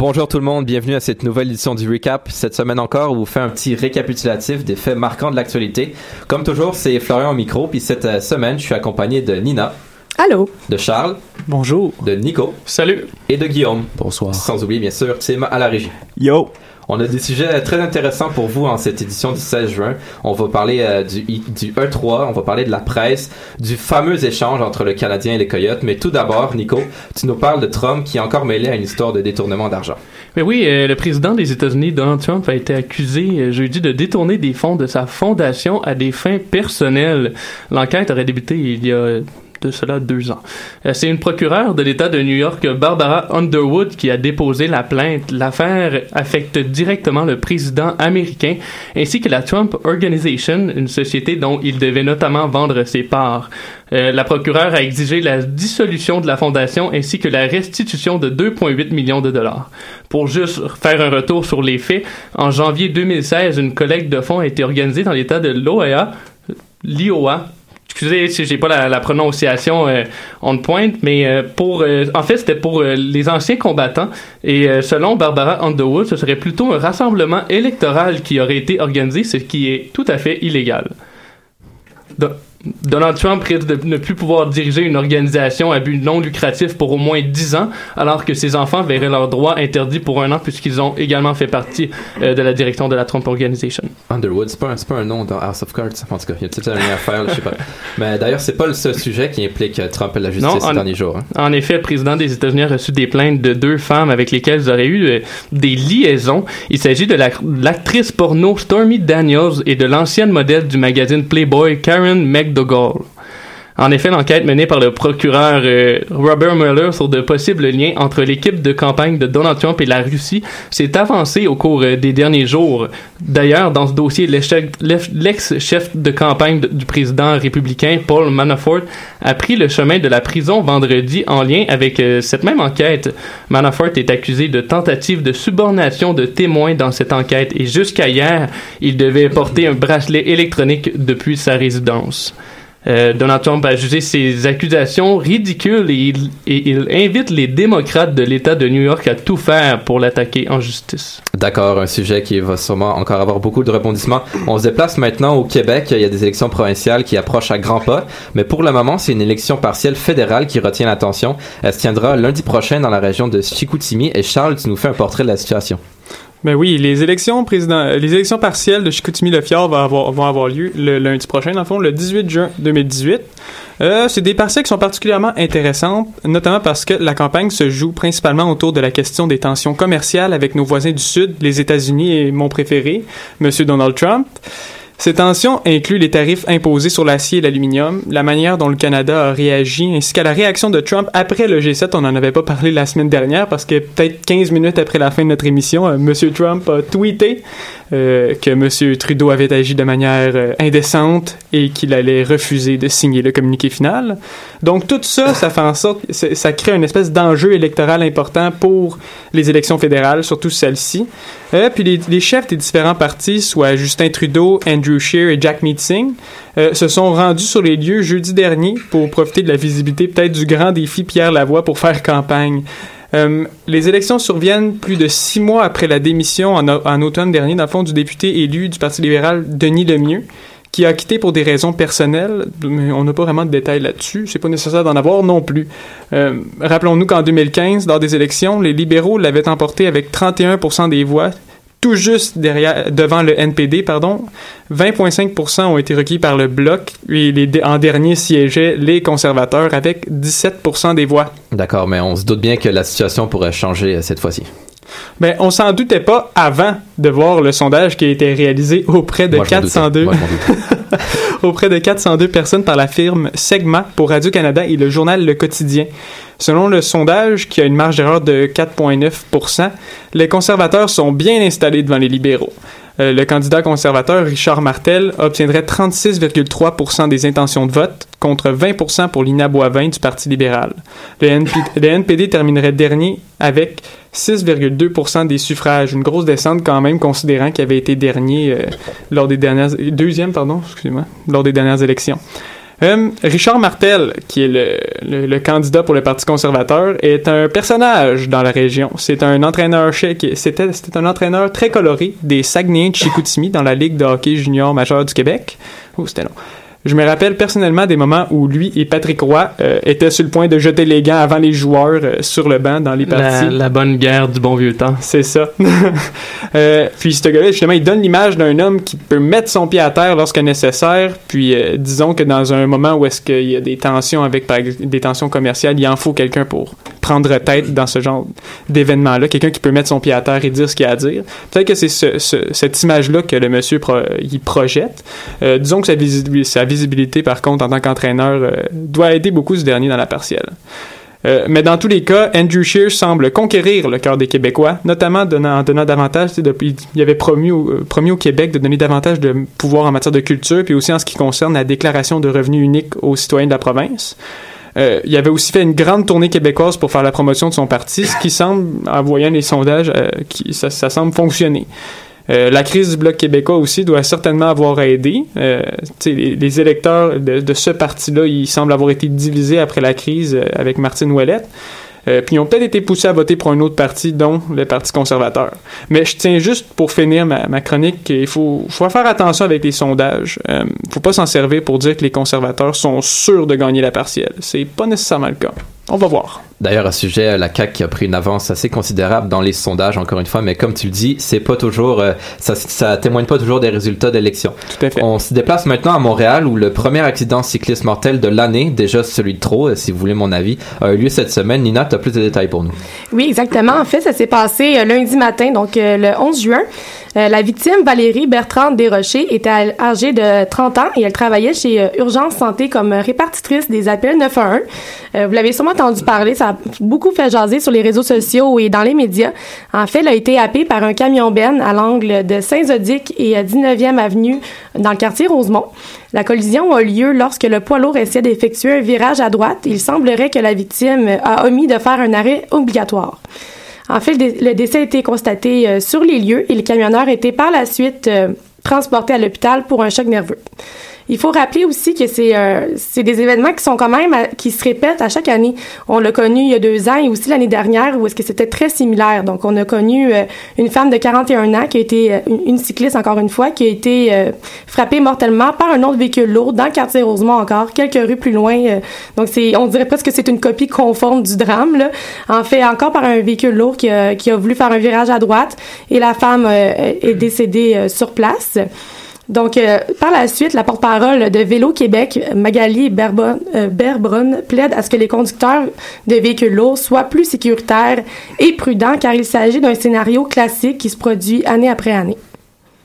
Bonjour tout le monde, bienvenue à cette nouvelle édition du Recap. Cette semaine encore, on vous fait un petit récapitulatif des faits marquants de l'actualité. Comme toujours, c'est Florian au micro, puis cette euh, semaine, je suis accompagné de Nina. Allô? De Charles. Bonjour. De Nico. Salut. Et de Guillaume. Bonsoir. Sans oublier, bien sûr, Tim à la régie. Yo. On a des sujets très intéressants pour vous en cette édition du 16 juin. On va parler euh, du, du E3, on va parler de la presse, du fameux échange entre le Canadien et les Coyotes. Mais tout d'abord, Nico, tu nous parles de Trump qui est encore mêlé à une histoire de détournement d'argent. Mais oui, euh, le président des États-Unis, Donald Trump, a été accusé euh, jeudi de détourner des fonds de sa fondation à des fins personnelles. L'enquête aurait débuté il y a de cela deux ans. Euh, c'est une procureure de l'État de New York, Barbara Underwood, qui a déposé la plainte. L'affaire affecte directement le président américain ainsi que la Trump Organization, une société dont il devait notamment vendre ses parts. Euh, la procureure a exigé la dissolution de la fondation ainsi que la restitution de 2,8 millions de dollars. Pour juste faire un retour sur les faits, en janvier 2016, une collecte de fonds a été organisée dans l'État de l'Iowa, l'Iowa, excusez si j'ai pas la, prononciation euh, on point, mais euh, pour euh, en fait c'était pour euh, les anciens combattants et selon Barbara Underwood, ce serait plutôt un rassemblement électoral qui aurait été organisé, ce qui est tout à fait illégal. Do- Donald Trump risque de ne plus pouvoir diriger une organisation à but non lucratif pour au moins 10 ans, alors que ses enfants verraient leurs droits interdits pour un an puisqu'ils ont également fait partie euh, de la direction de la Trump Organization. Underwood, c'est pas, pas un nom dans House of Cards. En tout cas, il y a peut-être une affaire, je sais pas. Mais d'ailleurs, c'est pas le seul sujet qui implique euh, Trump et la justice Non, ces en- derniers jours. hein. En effet, le président des États-Unis a reçu des plaintes de deux femmes avec lesquelles ils auraient eu euh, des liaisons. Il s'agit de la- l'actrice porno Stormy Daniels et de l'ancienne modèle du magazine Playboy Karen the goal. En effet, l'enquête menée par le procureur euh, Robert Mueller sur de possibles liens entre l'équipe de campagne de Donald Trump et la Russie s'est avancée au cours euh, des derniers jours. D'ailleurs, dans ce dossier, l'ex-chef de campagne du président républicain Paul Manafort a pris le chemin de la prison vendredi en lien avec euh, cette même enquête. Manafort est accusé de tentative de subornation de témoins dans cette enquête et jusqu'à hier, il devait porter un bracelet électronique depuis sa résidence. Euh, Donald Trump a jugé ces accusations ridicules et il, et il invite les démocrates de l'État de New York à tout faire pour l'attaquer en justice. D'accord, un sujet qui va sûrement encore avoir beaucoup de rebondissements. On se déplace maintenant au Québec. Il y a des élections provinciales qui approchent à grands pas. Mais pour le moment, c'est une élection partielle fédérale qui retient l'attention. Elle se tiendra lundi prochain dans la région de Chicoutimi. Et Charles, tu nous fais un portrait de la situation. Ben oui, les élections président, les élections partielles de Chicoutimi-Le-Fjord vont avoir, vont avoir lieu le lundi prochain, dans le fond, le 18 juin 2018. Euh, c'est des partielles qui sont particulièrement intéressantes, notamment parce que la campagne se joue principalement autour de la question des tensions commerciales avec nos voisins du Sud, les États-Unis et mon préféré, Monsieur Donald Trump. Ces tensions incluent les tarifs imposés sur l'acier et l'aluminium, la manière dont le Canada a réagi, ainsi qu'à la réaction de Trump après le G7. On n'en avait pas parlé la semaine dernière parce que peut-être 15 minutes après la fin de notre émission, euh, Monsieur Trump a tweeté euh, que Monsieur Trudeau avait agi de manière euh, indécente et qu'il allait refuser de signer le communiqué final. Donc tout ça, ça fait en sorte, ça crée une espèce d'enjeu électoral important pour les élections fédérales, surtout celle-ci. Euh, puis les, chefs des différents partis, soit Justin Trudeau, Andrew Scheer et Jack Meeting, euh, se sont rendus sur les lieux jeudi dernier pour profiter de la visibilité peut-être du grand défi Pierre Lavoie pour faire campagne. Euh, les élections surviennent plus de six mois après la démission en, en automne dernier, dans le du député élu du Parti libéral Denis Lemieux, qui a quitté pour des raisons personnelles, mais on n'a pas vraiment de détails là-dessus. C'est pas nécessaire d'en avoir non plus. Euh, Rappelons-nous qu'en 2015, lors des élections, les libéraux l'avaient emporté avec 31% des voix, tout juste derrière, devant le NPD, pardon. 20,5% ont été requis par le Bloc, et en dernier siégeaient les conservateurs avec 17% des voix. D'accord, mais on se doute bien que la situation pourrait changer euh, cette fois-ci. Ben, on s'en doutait pas avant de voir le sondage qui a été réalisé auprès de Moi, je m'en 402 doutais. Moi, je m'en doutais. auprès de 402 personnes par la firme Segma pour Radio-Canada et le journal Le Quotidien. Selon le sondage, qui a une marge d'erreur de 4,9 les conservateurs sont bien installés devant les libéraux. Euh, le candidat conservateur Richard Martel obtiendrait 36,3 des intentions de vote contre 20 pour Lina Boivin du Parti libéral. Le, NP le NPD terminerait dernier avec 6,2% des suffrages, une grosse descente quand même considérant qu'il avait été dernier euh, lors des dernières deuxième lors des dernières élections. Euh, Richard Martel, qui est le, candidat pour le Parti conservateur, est un personnage dans la région. C'est un entraîneur c'était c'était un entraîneur très coloré des Saguenayens de Chicoutimi dans la Ligue de hockey junior majeur du Québec. Oh, c'était long. Je me rappelle personnellement des moments où lui et Patrick Roy euh, étaient sur le point de jeter les gants avant les joueurs euh, sur le banc dans les parties. La, la bonne guerre du bon vieux temps. C'est ça. Euh, puis ce gars-là, justement, il donne l'image d'un homme qui peut mettre son pied à terre lorsque nécessaire. Puis disons que dans un moment où est-ce qu'il y a des tensions avec par ex- des tensions commerciales, il en faut quelqu'un pour prendre tête dans ce genre d'événement-là, quelqu'un qui peut mettre son pied à terre et dire ce qu'il a à dire. Peut-être que c'est ce- ce- cette image-là que le monsieur pro- il projette. Euh, disons que sa, visibi- sa visibilité, par contre, en tant qu'entraîneur, euh, doit aider beaucoup ce dernier dans la partielle. Euh, mais dans tous les cas, Andrew Scheer semble conquérir le cœur des Québécois, notamment en donnant davantage, depuis, il avait promis au, promis au Québec de donner davantage de pouvoir en matière de culture, puis aussi en ce qui concerne la déclaration de revenus unique aux citoyens de la province. Euh, il avait aussi fait une grande tournée québécoise pour faire la promotion de son parti, ce qui semble, en voyant les sondages, euh, ça, semble fonctionner. Euh, la crise du Bloc québécois aussi doit certainement avoir aidé. Les, électeurs de, de ce parti-là, ils semblent avoir été divisés après la crise avec Martine Ouellette. Euh, puis ils ont peut-être été poussés à voter pour un autre parti, dont le Parti conservateur. Mais je tiens juste pour finir ma, chronique qu'il faut, faut faire attention avec les sondages. Euh, faut pas s'en servir pour dire que les conservateurs sont sûrs de gagner la partielle. C'est pas nécessairement le cas. On va voir. D'ailleurs, à ce sujet, la CAQ a pris une avance assez considérable dans les sondages, encore une fois, mais comme tu le dis, c'est pas toujours, euh, ça, ça témoigne pas toujours des résultats d'élections. Tout à fait. On se déplace maintenant à Montréal où le premier accident cycliste mortel de l'année, déjà celui de trop, euh, si vous voulez mon avis, a eu lieu cette semaine. Nina, tu as plus de détails pour nous. Oui, exactement. En fait, ça s'est passé euh, lundi matin, donc euh, le 11 juin. La victime, Valérie Bertrand Desrochers, était âgée de 30 ans et elle travaillait chez Urgence Santé comme répartitrice des appels 911. Euh, vous l'avez sûrement entendu parler, ça beaucoup fait jaser sur les réseaux sociaux et dans les médias. En fait, elle a été happée par un camion Ben à l'angle de Saint-Zodic et à 19e avenue dans le quartier Rosemont. La collision a lieu lorsque le poids lourd essayait d'effectuer un virage à droite. Il semblerait que la victime a omis de faire un arrêt obligatoire. En fait, le décès a été constaté euh, sur les lieux et le camionneur a été par la suite euh, transporté à l'hôpital pour un choc nerveux. Il faut rappeler aussi que c'est euh, c'est des événements qui sont quand même à- qui se répètent à chaque année. On l'a connu il y a deux ans et aussi l'année dernière où est-ce que c'était très similaire. Donc on a connu euh, une femme de 41 ans qui a été euh, une, cycliste encore une fois qui a été euh, frappée mortellement par un autre véhicule lourd dans le quartier Rosemont encore quelques rues plus loin. donc c'est on dirait presque que c'est une copie conforme du drame là. En fait encore par un véhicule lourd qui a, qui a voulu faire un virage à droite et la femme est décédée sur place. Donc, euh, par la suite, la porte-parole de Vélo Québec, Magali Berbon, euh, plaide à ce que les conducteurs de véhicules lourds soient plus sécuritaires et prudents, car il s'agit d'un scénario classique qui se produit année après année.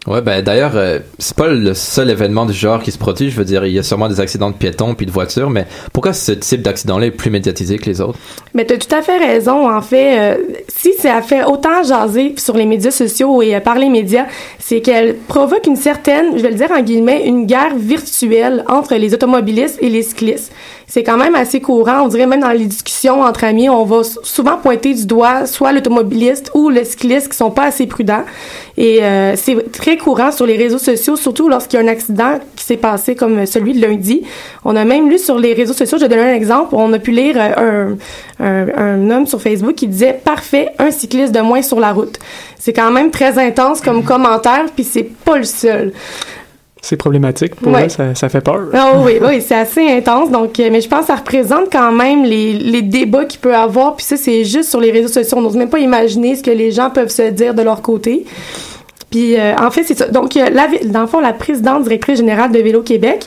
Ouais, ben d'ailleurs, euh, c'est pas le seul événement du genre qui se produit. Je veux dire, il y a sûrement des accidents de piétons puis de voitures, mais pourquoi ce type d'accident-là est plus médiatisé que les autres? Mais tu as tout à fait raison. En fait, euh, si ça a fait autant jaser sur les médias sociaux et euh, par les médias, c'est qu'elle provoque une certaine, je vais le dire en guillemets, une guerre virtuelle entre les automobilistes et les cyclistes. C'est quand même assez courant. On dirait même dans les discussions entre amis, on va souvent pointer du doigt soit l'automobiliste ou le cycliste qui sont pas assez prudents. Et euh, c'est très courant sur les réseaux sociaux, surtout lorsqu'il y a un accident qui s'est passé comme celui de lundi. On a même lu sur les réseaux sociaux, je vais donner un exemple, on a pu lire euh, un, un, un homme sur Facebook qui disait « Parfait, un cycliste de moins sur la route ». C'est quand même très intense comme commentaire, puis c'est pas le seul. C'est problématique pour Ouais. elle, ça, ça fait peur. Ah oui, oui, c'est assez intense. Donc, euh, mais je pense que ça représente quand même les, les débats qu'il peut avoir. Puis ça, c'est juste sur les réseaux sociaux. On n'ose même pas imaginer ce que les gens peuvent se dire de leur côté. Puis euh, en fait, c'est ça. Donc, euh, la, dans le fond, la présidente directrice générale de Vélo Québec,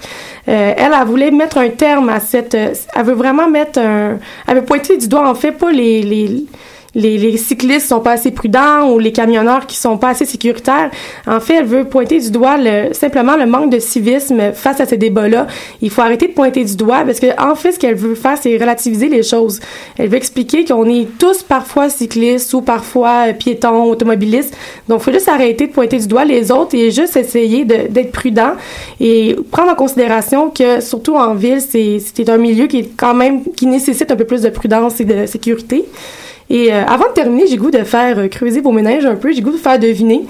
euh, elle, elle voulait mettre un terme à cette. elle veut vraiment mettre un. Elle veut pointer du doigt, en fait, pas les. les les, les cyclistes sont pas assez prudents ou les camionneurs qui sont pas assez sécuritaires. En fait, elle veut pointer du doigt le, simplement le manque de civisme face à ces débats-là. Il faut arrêter de pointer du doigt parce que en fait, ce qu'elle veut faire, c'est relativiser les choses. Elle veut expliquer qu'on est tous parfois cyclistes ou parfois piétons, automobilistes. Donc, faut juste arrêter de pointer du doigt les autres et juste essayer d'être prudent et prendre en considération que, surtout en ville, c'est un milieu qui est quand même, qui nécessite un peu plus de prudence et de sécurité. Et euh, avant de terminer, j'ai goût de faire euh, creuser vos ménages un peu. J'ai goût de faire deviner.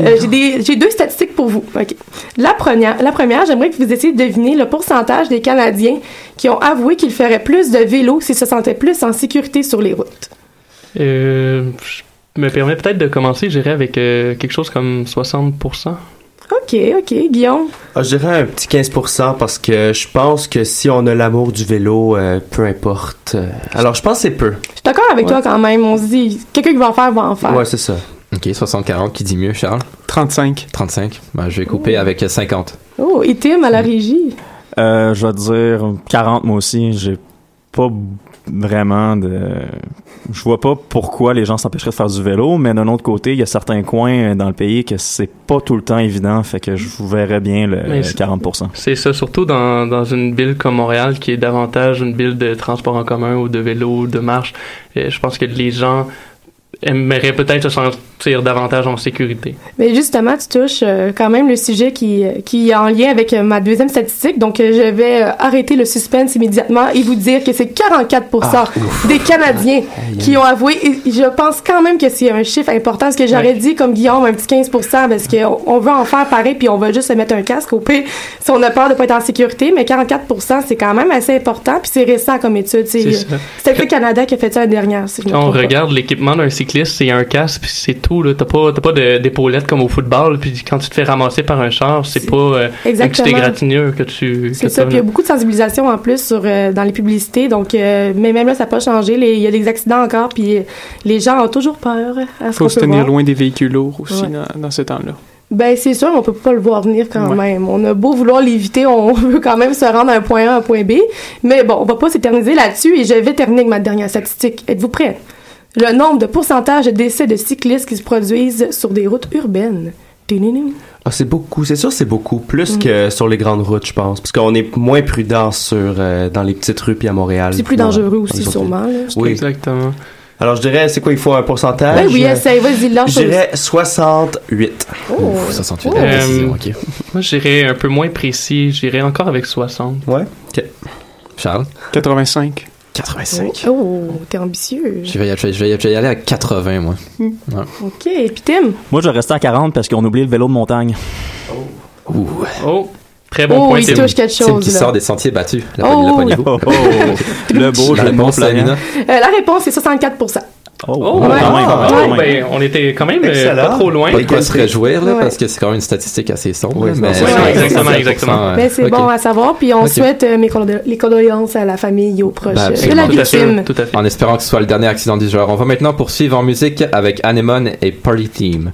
Euh, j'ai des- j'ai deux statistiques pour vous. OK. La première, la première, j'aimerais que vous essayiez de deviner le pourcentage des Canadiens qui ont avoué qu'ils feraient plus de vélo s'ils se sentaient plus en sécurité sur les routes. Euh, je me permets peut-être de commencer, j'irai avec quelque chose comme 60%. OK, OK. Guillaume? Ah, je dirais un petit 15% parce que je pense que si on a l'amour du vélo, euh, peu importe. euh, alors, je pense que c'est peu. Je suis d'accord avec Ouais. toi quand même. On se dit, quelqu'un qui va en faire, va en faire. Ouais, c'est ça. Ok, 60-40, qui dit mieux, Charles? 35. 35. Ben, je vais couper avec 50. Oh, et Tim à la régie? Euh, je vais dire 40 moi aussi. J'ai pas vraiment de. Je vois pas pourquoi les gens s'empêcheraient de faire du vélo, mais d'un autre côté, il y a certains coins dans le pays que c'est pas tout le temps évident, fait que je vous verrais bien le Mais c'est- 40%. C'est ça, surtout dans, dans une ville comme Montréal, qui est davantage une ville de transport en commun ou de vélo ou de marche. Euh, je pense que les gens aimeraient peut-être se sentir davantage en sécurité. Mais justement, tu touches euh, quand même le sujet qui, qui est en lien avec euh, ma deuxième statistique. Donc, euh, je vais euh, arrêter le suspense immédiatement et vous dire que c'est 44 Ah, des Canadiens qui ont avoué. Et je pense quand même que c'est un chiffre important parce que j'aurais Ouais. dit, comme Guillaume, un petit 15 parce qu'on on veut en faire pareil puis on va juste se mettre un casque au pire si on a peur de pas être en sécurité. Mais 44 c'est quand même assez important puis c'est récent comme étude. C'est le Canada qui a fait ça l'année dernière. Si on regarde l'équipement d'un cycliste, c'est un casque, puis c'est tout. là. T'as pas, t'as pas d'épaulettes comme au football, puis quand tu te fais ramasser par un char, c'est pas euh, un petit Exactement. égratignure que tu. C'est ça, puis il y a beaucoup de sensibilisation en plus sur euh, dans les publicités, donc euh, mais même là ça n'a pas changé. Il y a des accidents encore, puis euh, les gens ont toujours peur. Ce faut se tenir voir. loin des véhicules lourds aussi Ouais. dans, dans ce temps-là. Ben c'est sûr, on peut pas le voir venir quand Ouais. même. On a beau vouloir l'éviter, on veut quand même se rendre à un point A, à un point B. Mais bon, on va pas s'éterniser là-dessus et je vais terminer avec ma dernière statistique. Êtes-vous prêts? Le nombre de pourcentage de décès de cyclistes qui se produisent sur des routes urbaines. Ah, c'est beaucoup. C'est sûr, c'est beaucoup. Plus Mm. que sur les grandes routes, je pense. Parce qu'on est moins prudent sur, euh, dans les petites rues puis à Montréal. C'est plus Dans- dangereux aussi, sûrement. Là. Oui. Exactement. Alors, je dirais, c'est quoi, il faut un pourcentage? Ben oui, essaye, vas-y, lâche Je dirais 68. Oh. Ouf, 68 Euh. Moi, j'irais un peu moins précis. J'irais encore avec 60. Ouais. Charles? 85. 85. Oh, t'es ambitieux. Je vais, y- je, vais, je vais- je vais y aller à 80, moi. OK, et puis Tim? Moi, je vais rester à 40 parce qu'on oublie le vélo de montagne. Ouh. Oh, très bon Oh, point. il Tim. touche quelque Tim chose, qui là. sort des sentiers battus. La, Oh. la. Oh, oh. le beau La réponse. Euh, la réponse est 64 Oh, Oh, quand ouais. même, quand même. Oh, ben, on était quand même euh, Excellent. pas trop loin. Pas de quoi se réjouir, là, Ouais. parce que c'est quand même une statistique assez sombre. Oui, c'est mais. Ouais, exactement, 65%, exactement. Mais c'est ok. bon à savoir, puis on souhaite euh, mes condo- les condoléances à la famille et aux proches Ben, euh, de la Tout à fait. victime. Tout à fait. En espérant que ce soit le dernier accident du genre. On va maintenant poursuivre en musique avec Anemone et Party Team.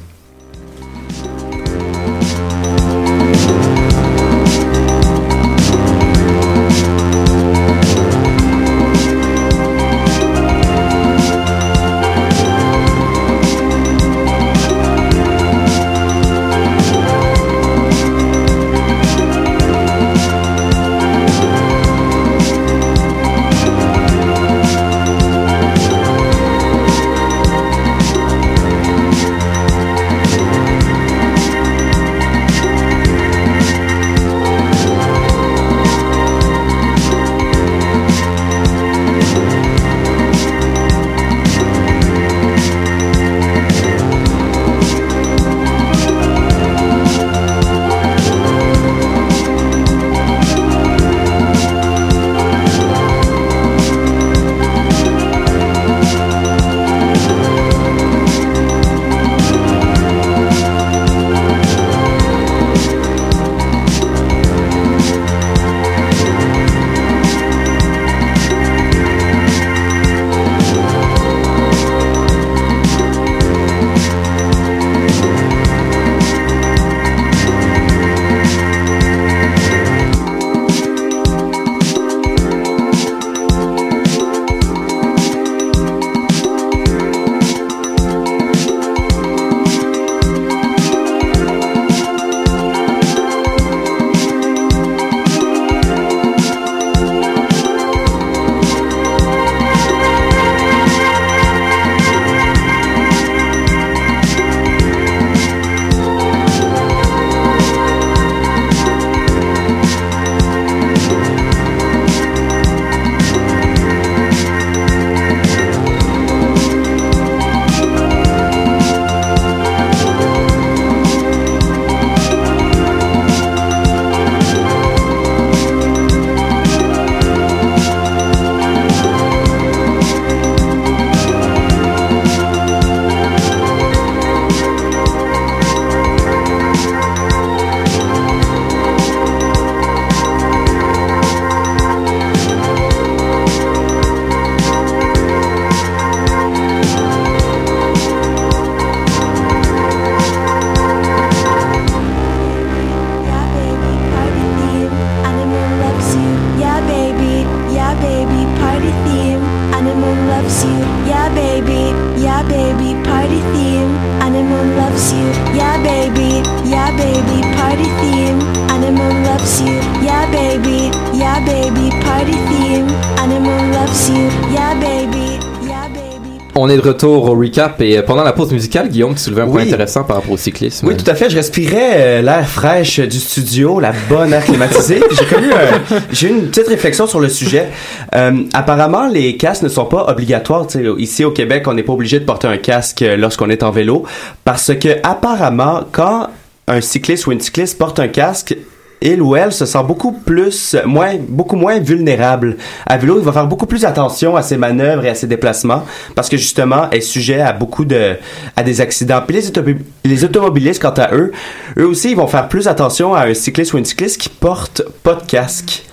Est de retour au recap et euh, pendant la pause musicale, Guillaume, tu soulevais un point intéressant par rapport au cyclisme. Oui, tout à fait. Je respirais euh, l'air fraîche du studio, la bonne air climatisée. Puis j'ai eu un- j'ai eu une petite réflexion sur le sujet. Euh, apparemment, les casques ne sont pas obligatoires. Ici au Québec, on n'est pas obligé de porter un casque euh, lorsqu'on est en vélo parce que apparemment, quand un cycliste ou une cycliste porte un casque, il ou elle se sent beaucoup plus, moins, beaucoup moins vulnérable. À vélo, il va faire beaucoup plus attention à ses manœuvres et à ses déplacements parce que justement, est sujet à beaucoup de, à des accidents. Puis les, les automobilistes, quant à eux, eux aussi, ils vont faire plus attention à un cycliste ou une cycliste qui porte pas de casque.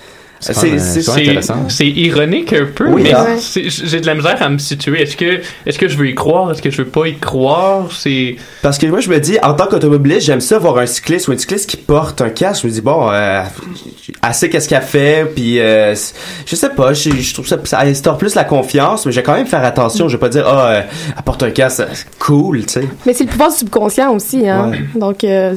C'est même- c'est ironique un peu, Oui, mais hein. j'ai de la misère à me situer. Est-ce que, est-ce que je veux y croire? Est-ce que je veux pas y croire? C'est. Parce que moi, je me dis, en tant qu'automobiliste, j'aime ça voir un cycliste ou une cycliste qui porte un casque. Je me dis, bon, euh, elle sait qu'est-ce qu'elle fait, puis euh, je sais pas, je, je trouve ça, ça instaure plus la confiance, mais je vais quand même faire attention. Je vais pas dire, ah, euh, elle porte un casque, c'est cool, tu sais. Mais c'est le pouvoir du subconscient aussi, hein. Ouais. Donc, euh,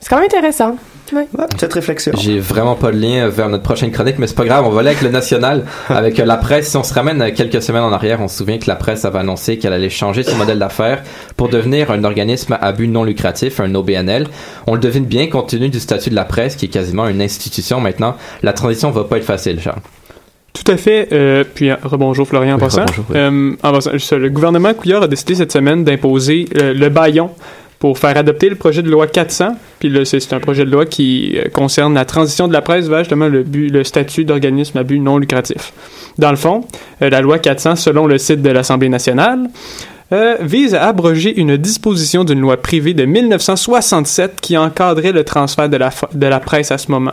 c'est quand même intéressant. Ouais. Ouais, petite réflexion. J'ai vraiment pas de lien vers notre prochaine chronique, mais c'est pas grave, on va aller avec le national, avec euh, la presse. Si on se ramène euh, quelques semaines en arrière, on se souvient que la presse avait annoncé qu'elle allait changer son modèle d'affaires pour devenir un organisme à but non lucratif, un OBNL. On le devine bien compte tenu du statut de la presse, qui est quasiment une institution maintenant. La transition va pas être facile, Charles. Tout à fait. Euh, puis, euh, rebonjour Florian en Oui, passant. rebonjour, oui. Euh, en passant, juste ça, le gouvernement Couillard a décidé cette semaine d'imposer euh, le baillon pour faire adopter le projet de loi 400. Puis là, c'est un projet de loi qui euh, concerne la transition de la presse vers justement le, statut d'organisme à but non lucratif. Dans le fond, euh, la loi 400, selon le site de l'Assemblée nationale, euh, vise à abroger une disposition d'une loi privée de 1967 qui encadrait le transfert de la, de la presse à ce moment.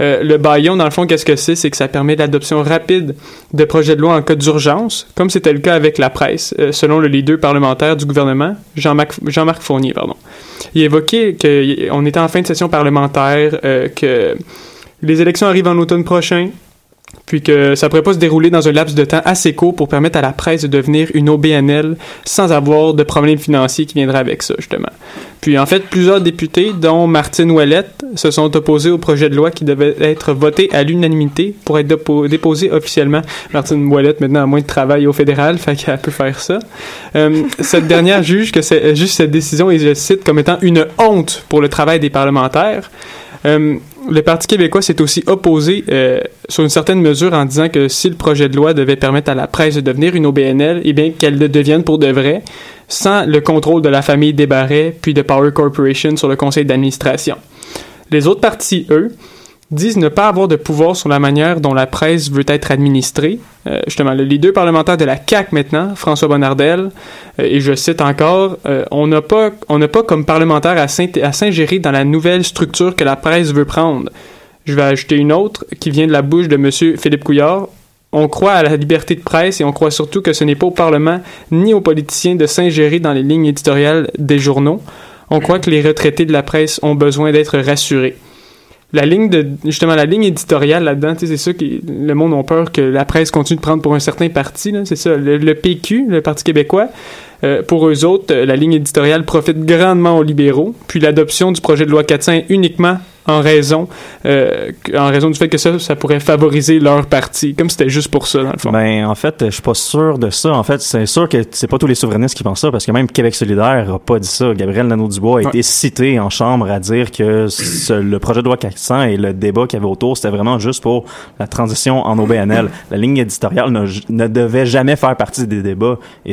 Euh, le baillon, dans le fond, qu'est-ce que c'est? C'est que ça permet l'adoption rapide de projets de loi en cas d'urgence, comme c'était le cas avec la presse, euh, selon le leader parlementaire du gouvernement, Jean-Marc Fournier. Pardon. Il évoquait qu'on était en fin de session parlementaire, euh, que les élections arrivent en automne prochain, puis que ça pourrait pas se dérouler dans un laps de temps assez court pour permettre à la presse de devenir une OBNL sans avoir de problèmes financiers qui viendraient avec ça, justement. Puis en fait, plusieurs députés, dont Martine Ouellette, se sont opposés au projet de loi qui devait être voté à l'unanimité pour être dépo- déposé officiellement. Martine Ouellette, maintenant, a moins de travail au fédéral, fait qu'elle peut faire ça. Euh, cette dernière juge que c'est juste cette décision, et je cite, comme étant une honte pour le travail des parlementaires. Euh, le Parti québécois s'est aussi opposé euh, sur une certaine mesure en disant que si le projet de loi devait permettre à la presse de devenir une OBNL, eh bien qu'elle le devienne pour de vrai, sans le contrôle de la famille Desbarrais puis de Power Corporation sur le conseil d'administration. Les autres partis, eux, disent ne pas avoir de pouvoir sur la manière dont la presse veut être administrée. Euh, justement, le leader parlementaire de la CAQ maintenant, François Bonnardel, euh, et je cite encore, euh, on n'a pas, on n'a pas comme parlementaire à s'ingérer dans la nouvelle structure que la presse veut prendre. Je vais ajouter une autre qui vient de la bouche de M. Philippe Couillard. On croit à la liberté de presse et on croit surtout que ce n'est pas au Parlement ni aux politiciens de s'ingérer dans les lignes éditoriales des journaux. On croit que les retraités de la presse ont besoin d'être rassurés. La ligne de justement la ligne éditoriale là-dedans, c'est ça qui le monde a peur que la presse continue de prendre pour un certain parti. C'est ça, le, PQ, le Parti québécois. euh, pour eux autres, euh, la ligne éditoriale profite grandement aux libéraux. Puis l'adoption du projet de loi 400 est uniquement en raison, euh, en raison du fait que ça, ça pourrait favoriser leur parti, comme c'était juste pour ça dans le fond. Ben, en fait, je suis pas sûr de ça. En fait, c'est sûr que c'est pas tous les souverainistes qui pensent ça, parce que même Québec solidaire a pas dit ça. Gabriel Nadeau-Dubois a Ouais. été cité en chambre à dire que ce- le projet de loi 400 et le débat qu'il y avait autour, c'était vraiment juste pour la transition en OBNL. La ligne éditoriale ne, ne devait jamais faire partie des débats. Et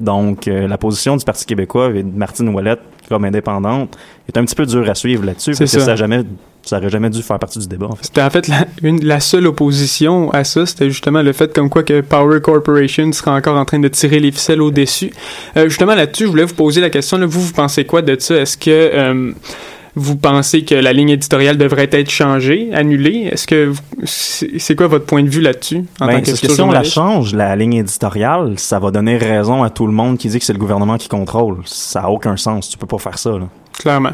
donc, euh, la position du Parti québécois et de Martine Ouellette comme indépendante est un petit peu dur à suivre là-dessus, parce que ça. jamais, ça aurait jamais dû faire partie du débat, en fait. C'était en fait la, une, la seule opposition à ça, c'était justement le fait comme quoi que Power Corporation serait encore en train de tirer les ficelles au-dessus. Euh, justement là-dessus, je voulais vous poser la question, là, vous, vous pensez quoi de ça? Est-ce que euh, vous pensez que la ligne éditoriale devrait être changée, annulée? Est-ce que c'est quoi votre point de vue là-dessus en Ben, tant que si on la change, la ligne éditoriale, ça va donner raison à tout le monde qui dit que c'est le gouvernement qui contrôle. Ça a aucun sens. Tu peux pas faire ça, là. Clairement.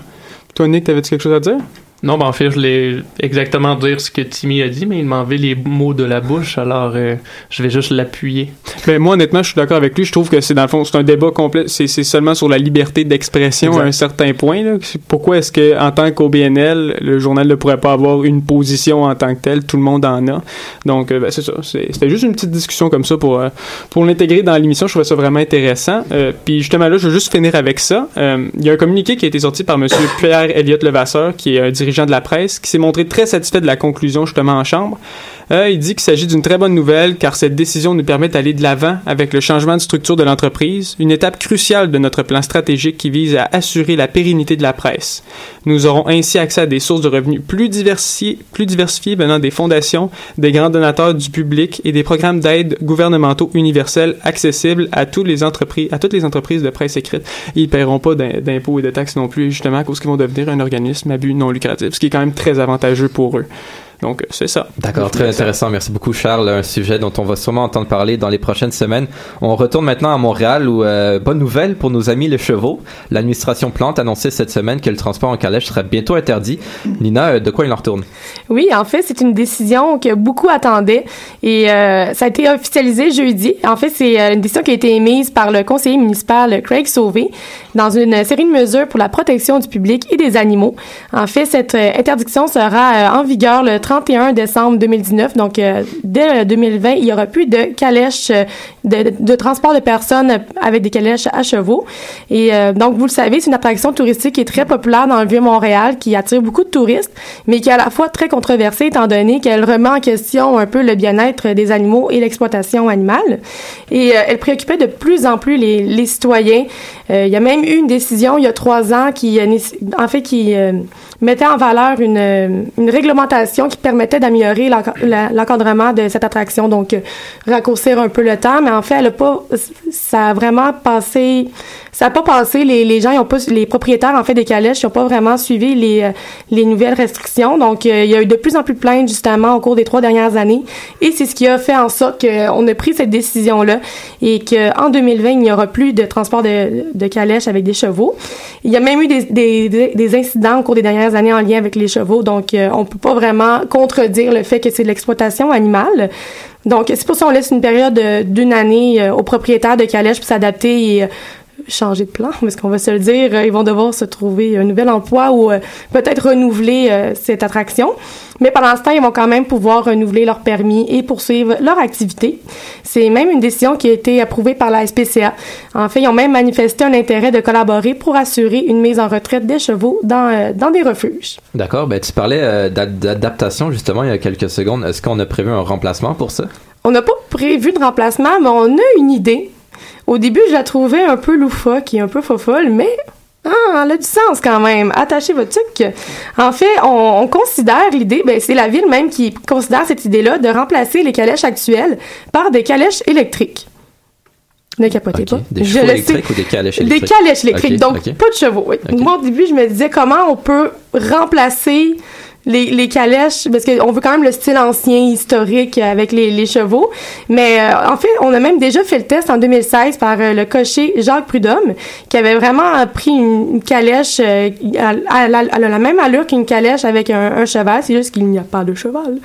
Toi, Nick, t'avais-tu quelque chose à dire? Non, ben en fait, je voulais exactement dire ce que Timmy a dit, mais il m'a enlevé les mots de la bouche, alors euh, je vais juste l'appuyer. Ben, moi, honnêtement, je suis d'accord avec lui. Je trouve que c'est, dans le fond, c'est un débat complet. C'est, c'est seulement sur la liberté d'expression à un certain point. Là. Pourquoi est-ce que, en tant qu'OBNL, le journal ne pourrait pas avoir une position en tant que telle? Tout le monde en a. Donc, euh, ben, c'est ça. C'était juste une petite discussion comme ça pour, euh, pour l'intégrer dans l'émission. Je trouvais ça vraiment intéressant. Euh, puis, justement, là, je veux juste finir avec ça. Il y a un communiqué qui a été sorti par M. Pierre Elliott Levasseur, qui est un dirigeant de la presse, qui s'est montré très satisfait de la conclusion, justement, en chambre. Euh, il dit qu'il s'agit d'une très bonne nouvelle car cette décision nous permet d'aller de l'avant avec le changement de structure de l'entreprise, une étape cruciale de notre plan stratégique qui vise à assurer la pérennité de la presse. Nous aurons ainsi accès à des sources de revenus plus diversifiées, venant des fondations, des grands donateurs du public et des programmes d'aide gouvernementaux universels accessibles à, tous les entreprises, à toutes les entreprises de presse écrite. Ils ne paieront pas d'im- d'impôts et de taxes non plus, justement, à cause qu'ils vont devenir un organisme à but non lucratif, ce qui est quand même très avantageux pour eux. Donc, c'est ça. D'accord, très intéressant. Merci beaucoup, Charles. Un sujet dont on va sûrement entendre parler dans les prochaines semaines. On retourne maintenant à Montréal où, euh, bonne nouvelle pour nos amis les chevaux. L'administration Plante annonçait cette semaine que le transport en calèche serait bientôt interdit. Nina, euh, de quoi il en retourne? Oui, en fait, c'est une décision que beaucoup attendaient et euh, ça a été officialisé jeudi. En fait, c'est une décision qui a été émise par le conseiller municipal Craig Sauvé dans une série de mesures pour la protection du public et des animaux. En fait, cette interdiction sera en vigueur le 31 décembre 2019. Donc, euh, dès euh, 2020, il y aura plus de calèches euh, de, transport de personnes avec des calèches à chevaux. Et euh, donc, vous le savez, c'est une attraction touristique qui est très populaire dans le Vieux-Montréal, qui attire beaucoup de touristes, mais qui est à la fois très controversée étant donné qu'elle remet en question un peu le bien-être des animaux et l'exploitation animale. Et euh, elle préoccupait de plus en plus les, les citoyens. Euh, il y a même eu une décision il y a trois ans qui, euh, en fait, qui euh, mettait en valeur une, euh, une réglementation qui permettait d'améliorer l'encadrement de cette attraction, donc euh, raccourcir un peu le temps, mais en fait, elle a pas, ça a vraiment passé, ça a pas passé, les, les gens, ils ont pas, les propriétaires, en fait, des calèches, ils ont pas vraiment suivi les, euh, les nouvelles restrictions, donc il y a eu de plus en plus de plaintes, justement, au cours des trois dernières années, et c'est ce qui a fait en sorte qu'on a pris cette décision-là, et qu'en 2020, il n'y aura plus de transport de, de calèches avec des chevaux. Il y a même eu des, des- des incidents au cours des dernières années en lien avec les chevaux, donc euh, on peut pas vraiment contredire le fait que c'est de l'exploitation animale. Donc c'est pour ça qu'on laisse une période euh, d'une année euh, aux propriétaires de calèches pour s'adapter et euh, changer de plan, parce qu'on va se le dire, euh, ils vont devoir se trouver un nouvel emploi ou euh, peut-être renouveler euh, cette attraction. Mais pendant ce temps, ils vont quand même pouvoir renouveler leur permis et poursuivre leur activité. C'est même une décision qui a été approuvée par la SPCA. En fait, ils ont même manifesté un intérêt de collaborer pour assurer une mise en retraite des chevaux dans, euh, dans des refuges. D'accord, ben tu parlais d'ad- d'adaptation justement il y a quelques secondes. Est-ce qu'on a prévu un remplacement pour ça? On n'a pas prévu de remplacement, mais on a une idée. Au début, je la trouvais un peu loufoque et un peu fofolle, mais ah, elle a du sens quand même. Attachez votre truc. En fait, on, on considère l'idée, ben, c'est la ville même qui considère cette idée-là de remplacer les calèches actuelles par des calèches électriques. Ne capotez pas. Des Je chevaux le électriques ou des calèches Des électriques? calèches électriques, donc pas de chevaux. oui. Moi, au début, je me disais comment on peut remplacer les, les calèches, parce qu'on veut quand même le style ancien, historique, avec les, les chevaux. Mais euh, en fait, on a même déjà fait le test en 2016 par euh, le cocher Jacques Prudhomme, qui avait vraiment euh, pris une, une calèche euh, à, la, même allure qu'une calèche avec un, un cheval. C'est juste qu'il n'y a pas de cheval.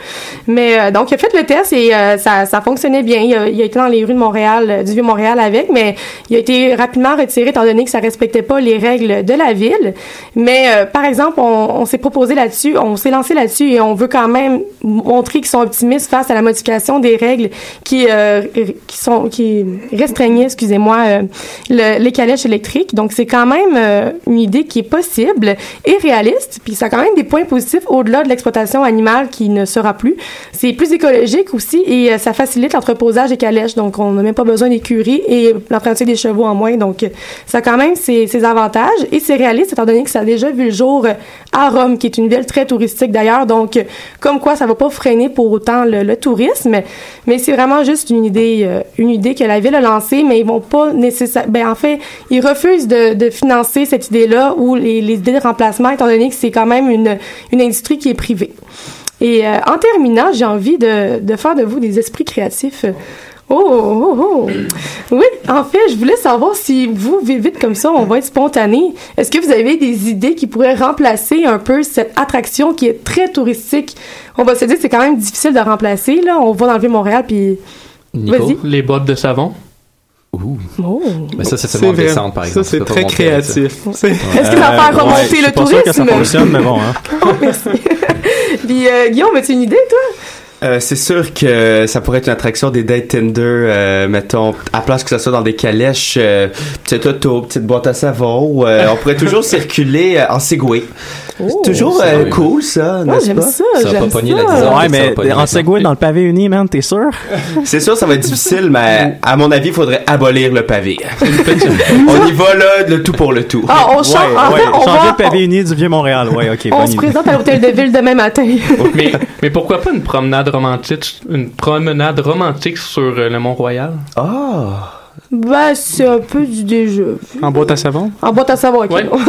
Mais euh, donc, il a fait le test et euh, ça, ça fonctionnait bien. Il a, il a été dans les rues de Montréal, euh, du Vieux-Montréal avec, mais il a été rapidement retiré étant donné que ça respectait pas les règles de la ville. Mais euh, par exemple, on, on s'est proposé là-dessus, on s'est lancé là-dessus et on veut quand même montrer qu'ils sont optimistes face à la modification des règles qui euh, qui sont qui restreignaient, excusez-moi, euh, le- les calèches électriques. Donc c'est quand même euh, une idée qui est possible et réaliste. Puis ça a quand même des points positifs au-delà de l'exploitation animale qui ne sera plus. C'est plus écologique aussi et ça facilite l'entreposage des calèches. Donc on n'a même pas besoin d'écuries et l'entretien des chevaux en moins. Donc ça a quand même ses, ses avantages et c'est réaliste étant donné que ça a déjà vu le jour à Rome, qui est une ville très touristique d'ailleurs. Donc comme quoi ça va pas freiner pour autant le, tourisme, mais c'est vraiment juste une idée, euh, une idée que la ville a lancée, mais ils vont pas nécessairement. En fait, ils refusent de, financer cette idée-là ou les, idées de remplacement, étant donné que c'est quand même une, industrie qui est privée. Et euh, en terminant, j'ai envie de faire de vous des esprits créatifs. Oh, oh, oh. Oui, en fait, je voulais savoir si vous, vite, vite comme ça, on va être spontané. Est-ce que vous avez des idées qui pourraient remplacer un peu cette attraction qui est très touristique? On va se dire que c'est quand même difficile de remplacer, là. On va dans le Vieux-Montréal, puis... Nico? Vas-y. Les bottes de savon? Ouh. Oh. Mais ça, c'est seulement vrai. descendre, par exemple. Ça, c'est très créatif. C'est- Est-ce que ça va faire remonter ouais, je suis le pas sûr que ça tourisme? fonctionne, mais bon, hein. Oh, merci. puis, euh, Guillaume, as-tu une idée, toi? Euh, c'est sûr que ça pourrait être une attraction des dates Tinder, euh, mettons, à place que ça soit dans des calèches, euh, petite auto, petite boîte à savon, euh, on pourrait toujours circuler en Segway. Oh. C'est toujours euh, cool, ça, Oh, n'est-ce j'aime pas? ça, Ça va pas pogner la disons. Ouais, ça va mais en. Segway dans le pavé uni, man, t'es sûr? C'est sûr, ça va être difficile, mais à mon avis, il faudrait abolir le pavé. on y va là, le tout pour le tout. Ah, on change. ouais, en ouais. fait, on Changer va... le pavé uni du Vieux-Montréal. Ouais, ok, On se idée. présente à l'hôtel de ville demain matin. mais, mais pourquoi pas une promenade romantique, une promenade romantique sur euh, le Mont-Royal? Ah! Ben, c'est un peu du déjà vu. En boîte à savon? En boîte à savoir, ok. Ouais.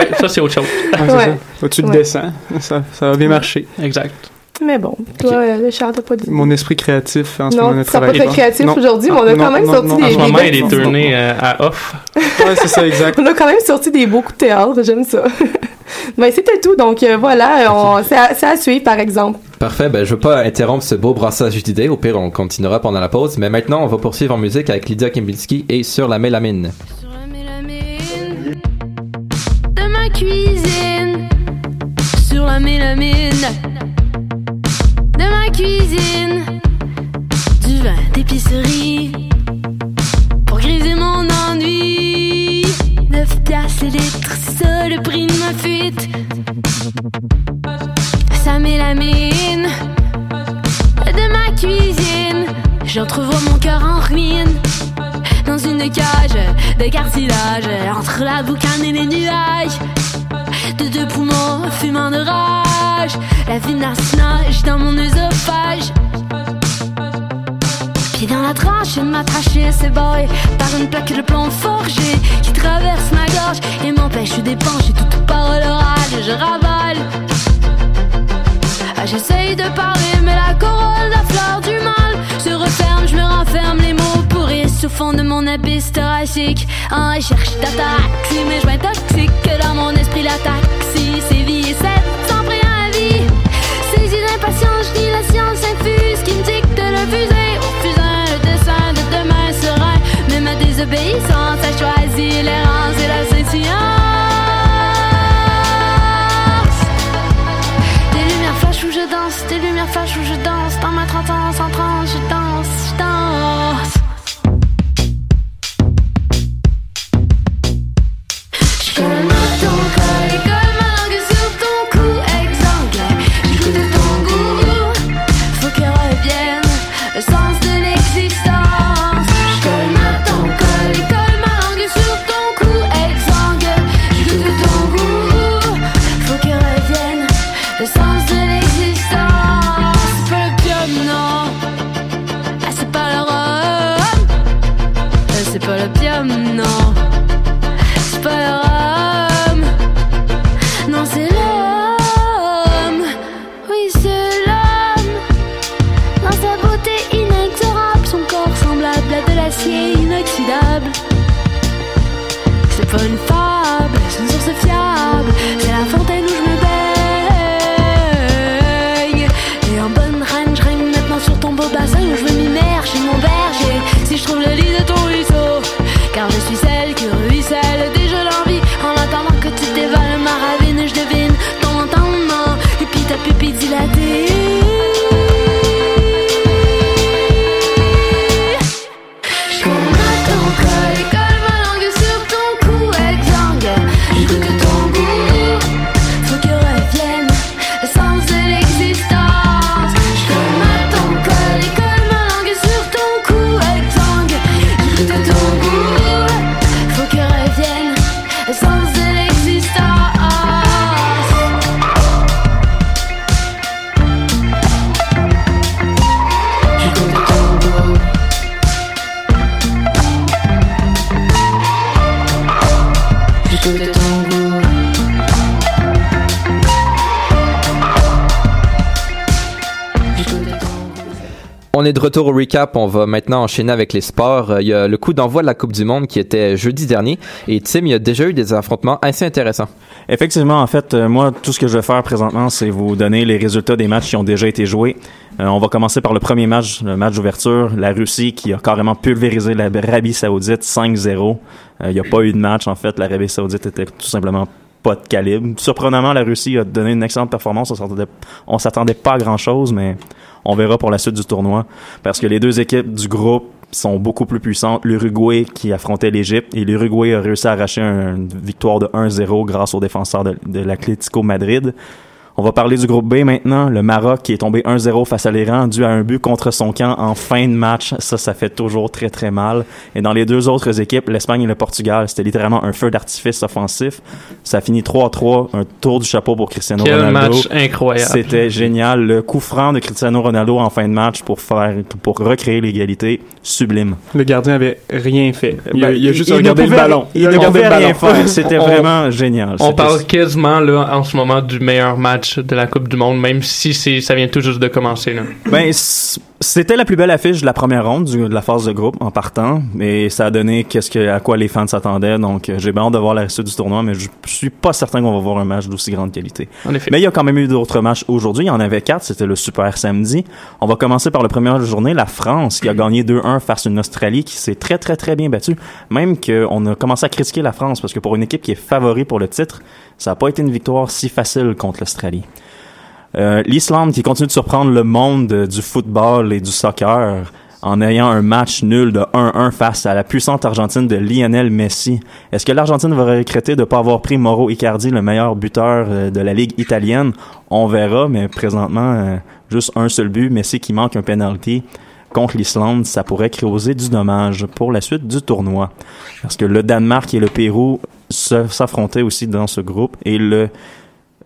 Ouais, ça, c'est autre chose. Ah, c'est Ouais. ça. Au-dessus de Ouais. descend. Ça, ça va bien marcher. Exact. Mais bon, toi, euh, Richard, t'as pas dit. Mon esprit créatif en ce moment Non, ne pas travaille très créatif Non. aujourd'hui, mais on a Ah, quand non, même non, sorti non. des En ce moment, il est tourné euh, à off. Ouais, c'est ça, exact. On a quand même sorti des beaux coups de théâtre, j'aime ça. ben, c'était tout, donc euh, voilà, on- c'est à, c'est à suivre, par exemple. Parfait, ben je veux pas interrompre ce beau brassage d'idées, au pire on continuera pendant la pause, mais maintenant on va poursuivre en musique avec Lydia Kempinski et Sur la mélamine. Sur la mélamine de ma cuisine. Sur la mélamine de ma cuisine. Du vin d'épicerie pour griser mon ennui. 9 piastres le litre, c'est ça le prix de ma fuite. Mélamine de ma cuisine. J'entrevois mon cœur en ruine dans une cage de cartilage entre la boucane et les nuages. De deux poumons fumant de rage, la vinasse nage dans mon œsophage. Pied dans la tranche, une ma trachée boy par une plaque de plomb forgé qui traverse ma gorge et m'empêche d'épancher toute parole orale. Je ravale. Ah, J'essaye de parler, mais la corolle, la fleur du mal se referme. Je me renferme, les mots pourrissent au fond de mon abysse thoracique. En recherche d'attaque, c'est mes joints toxiques que dans mon esprit la taxi sévit. Et cette sans préavis, saisie d'impatience, je dis la science infuse qui me dicte le fuser au fusain, le dessin de demain serein. Mais ma désobéissance a choisi l'errance et la scintillance. 130 On est de retour au recap. On va maintenant enchaîner avec les sports. Euh, Il y a le coup d'envoi de la Coupe du Monde qui était jeudi dernier. Et Tim, il y a déjà eu des affrontements assez intéressants. Effectivement, en fait, euh, moi, tout ce que je vais faire présentement, c'est vous donner les résultats des matchs qui ont déjà été joués. Euh, on va commencer par le premier match, le match d'ouverture, la Russie qui a carrément pulvérisé l'Arabie Saoudite 5-0. Euh, Il n'y a pas eu de match, en fait. L'Arabie Saoudite était tout simplement pas de calibre. Surprenamment, la Russie a donné une excellente performance. On s'attendait, pas à grand chose, mais on verra pour la suite du tournoi. Parce que les deux équipes du groupe sont beaucoup plus puissantes. L'Uruguay qui affrontait l'Égypte et l'Uruguay a réussi à arracher un- une victoire de 1-0 grâce aux défenseurs de, de l'Atlético Madrid. On va parler du groupe B maintenant. Le Maroc qui est tombé 1-0 face à l'Iran dû à un but contre son camp en fin de match. Ça, ça fait toujours très très mal. Et dans les deux autres équipes, l'Espagne et le Portugal, c'était littéralement un feu d'artifice offensif. Ça a fini 3-3, un tour du chapeau pour Cristiano Quel Ronaldo. match incroyable. C'était génial. Le coup franc de Cristiano Ronaldo en fin de match pour faire, pour recréer l'égalité, sublime. Le gardien avait rien fait. Il, a, Ben, il a juste il ne regardé le pouvait- ballon. Il ne a regardé pouvait le rien ballon. faire. C'était vraiment génial. On parle quasiment là en ce moment du meilleur match de la Coupe du Monde, même si ça vient tout juste de commencer là. Ben, c'était la plus belle affiche de la première ronde du- de la phase de groupe en partant, mais ça a donné qu'est-ce que, à quoi les fans s'attendaient. Donc, euh, j'ai bien hâte de voir la suite du tournoi, mais je suis pas certain qu'on va voir un match d'aussi grande qualité. En effet. Mais il y a quand même eu d'autres matchs aujourd'hui. Il y en avait quatre. C'était le super samedi. On va commencer par le premier match de journée. La France qui a gagné 2-1 face à une Australie qui s'est très, très, très bien battue. Même qu'on a commencé à critiquer la France parce que pour une équipe qui est favori pour le titre, ça n'a pas été une victoire si facile contre l'Australie. Euh, L'Islande qui continue de surprendre le monde du football et du soccer en ayant un match nul de 1-1 face à la puissante Argentine de Lionel Messi. Est-ce que l'Argentine va regretter de ne pas avoir pris Mauro Icardi, le meilleur buteur euh, de la Ligue italienne? On verra, mais présentement, euh, juste un seul but, Messi qui manque un penalty contre l'Islande, ça pourrait causer du dommage pour la suite du tournoi. Parce que le Danemark et le Pérou s'affrontaient aussi dans ce groupe et le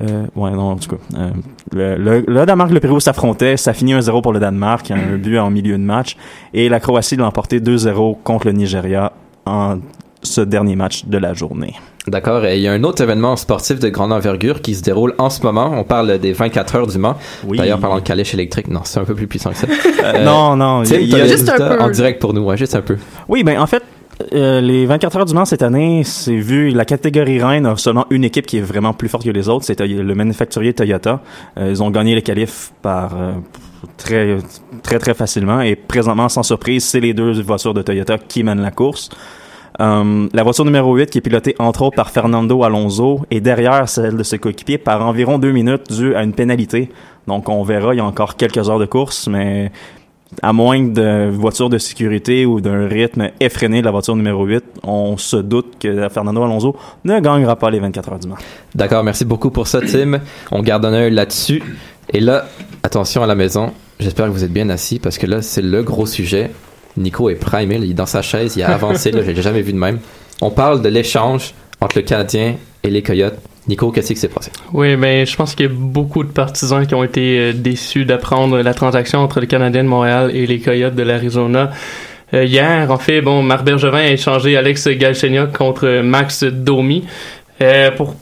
euh, ouais, non, en tout cas. euh, le, le, le Danemark et le Pérou s'affrontaient. Ça finit 1-0 pour le Danemark, un but en milieu de match. Et la Croatie l'a emporté 2-0 contre le Nigeria en ce dernier match de la journée. D'accord. Et il y a un autre événement sportif de grande envergure qui se déroule en ce moment. On parle des 24 heures du Mans. Oui. D'ailleurs, parlant de calèche électrique, non, c'est un peu plus puissant que ça. Euh, non, non. Il y t'as a- Juste un peu. en direct pour nous, ouais, juste un peu. Oui, ben en fait, euh, les 24 heures du Mans cette année, c'est vu la catégorie reine a seulement une équipe qui est vraiment plus forte que les autres, c'est le manufacturier Toyota. Euh, ils ont gagné les qualifs par euh, très très très facilement et présentement sans surprise, c'est les deux voitures de Toyota qui mènent la course. Euh, la voiture numéro 8 qui est pilotée entre autres par Fernando Alonso et derrière celle de ses coéquipiers par environ deux minutes dû à une pénalité. Donc on verra, il y a encore quelques heures de course, mais à moins de voiture de sécurité ou d'un rythme effréné de la voiture numéro 8, on se doute que Fernando Alonso ne gagnera pas les 24 heures du Mans. D'accord, merci beaucoup pour ça, Tim. On garde un œil là-dessus. Et là, attention à la maison. J'espère que vous êtes bien assis parce que là, c'est le gros sujet. Nico est primé, il est dans sa chaise, il a avancé, là, j'ai jamais vu de même. On parle de l'échange entre le Canadien et les Coyotes. Nico, qu'est-ce qui s'est passé? Oui, ben je pense qu'il y a beaucoup de partisans qui ont été euh, déçus d'apprendre la transaction entre le Canadien de Montréal et les Coyotes de l'Arizona. Euh, hier, en fait, bon, Marc Bergevin a échangé Alex Galchenyuk contre Max Domi. Euh, pour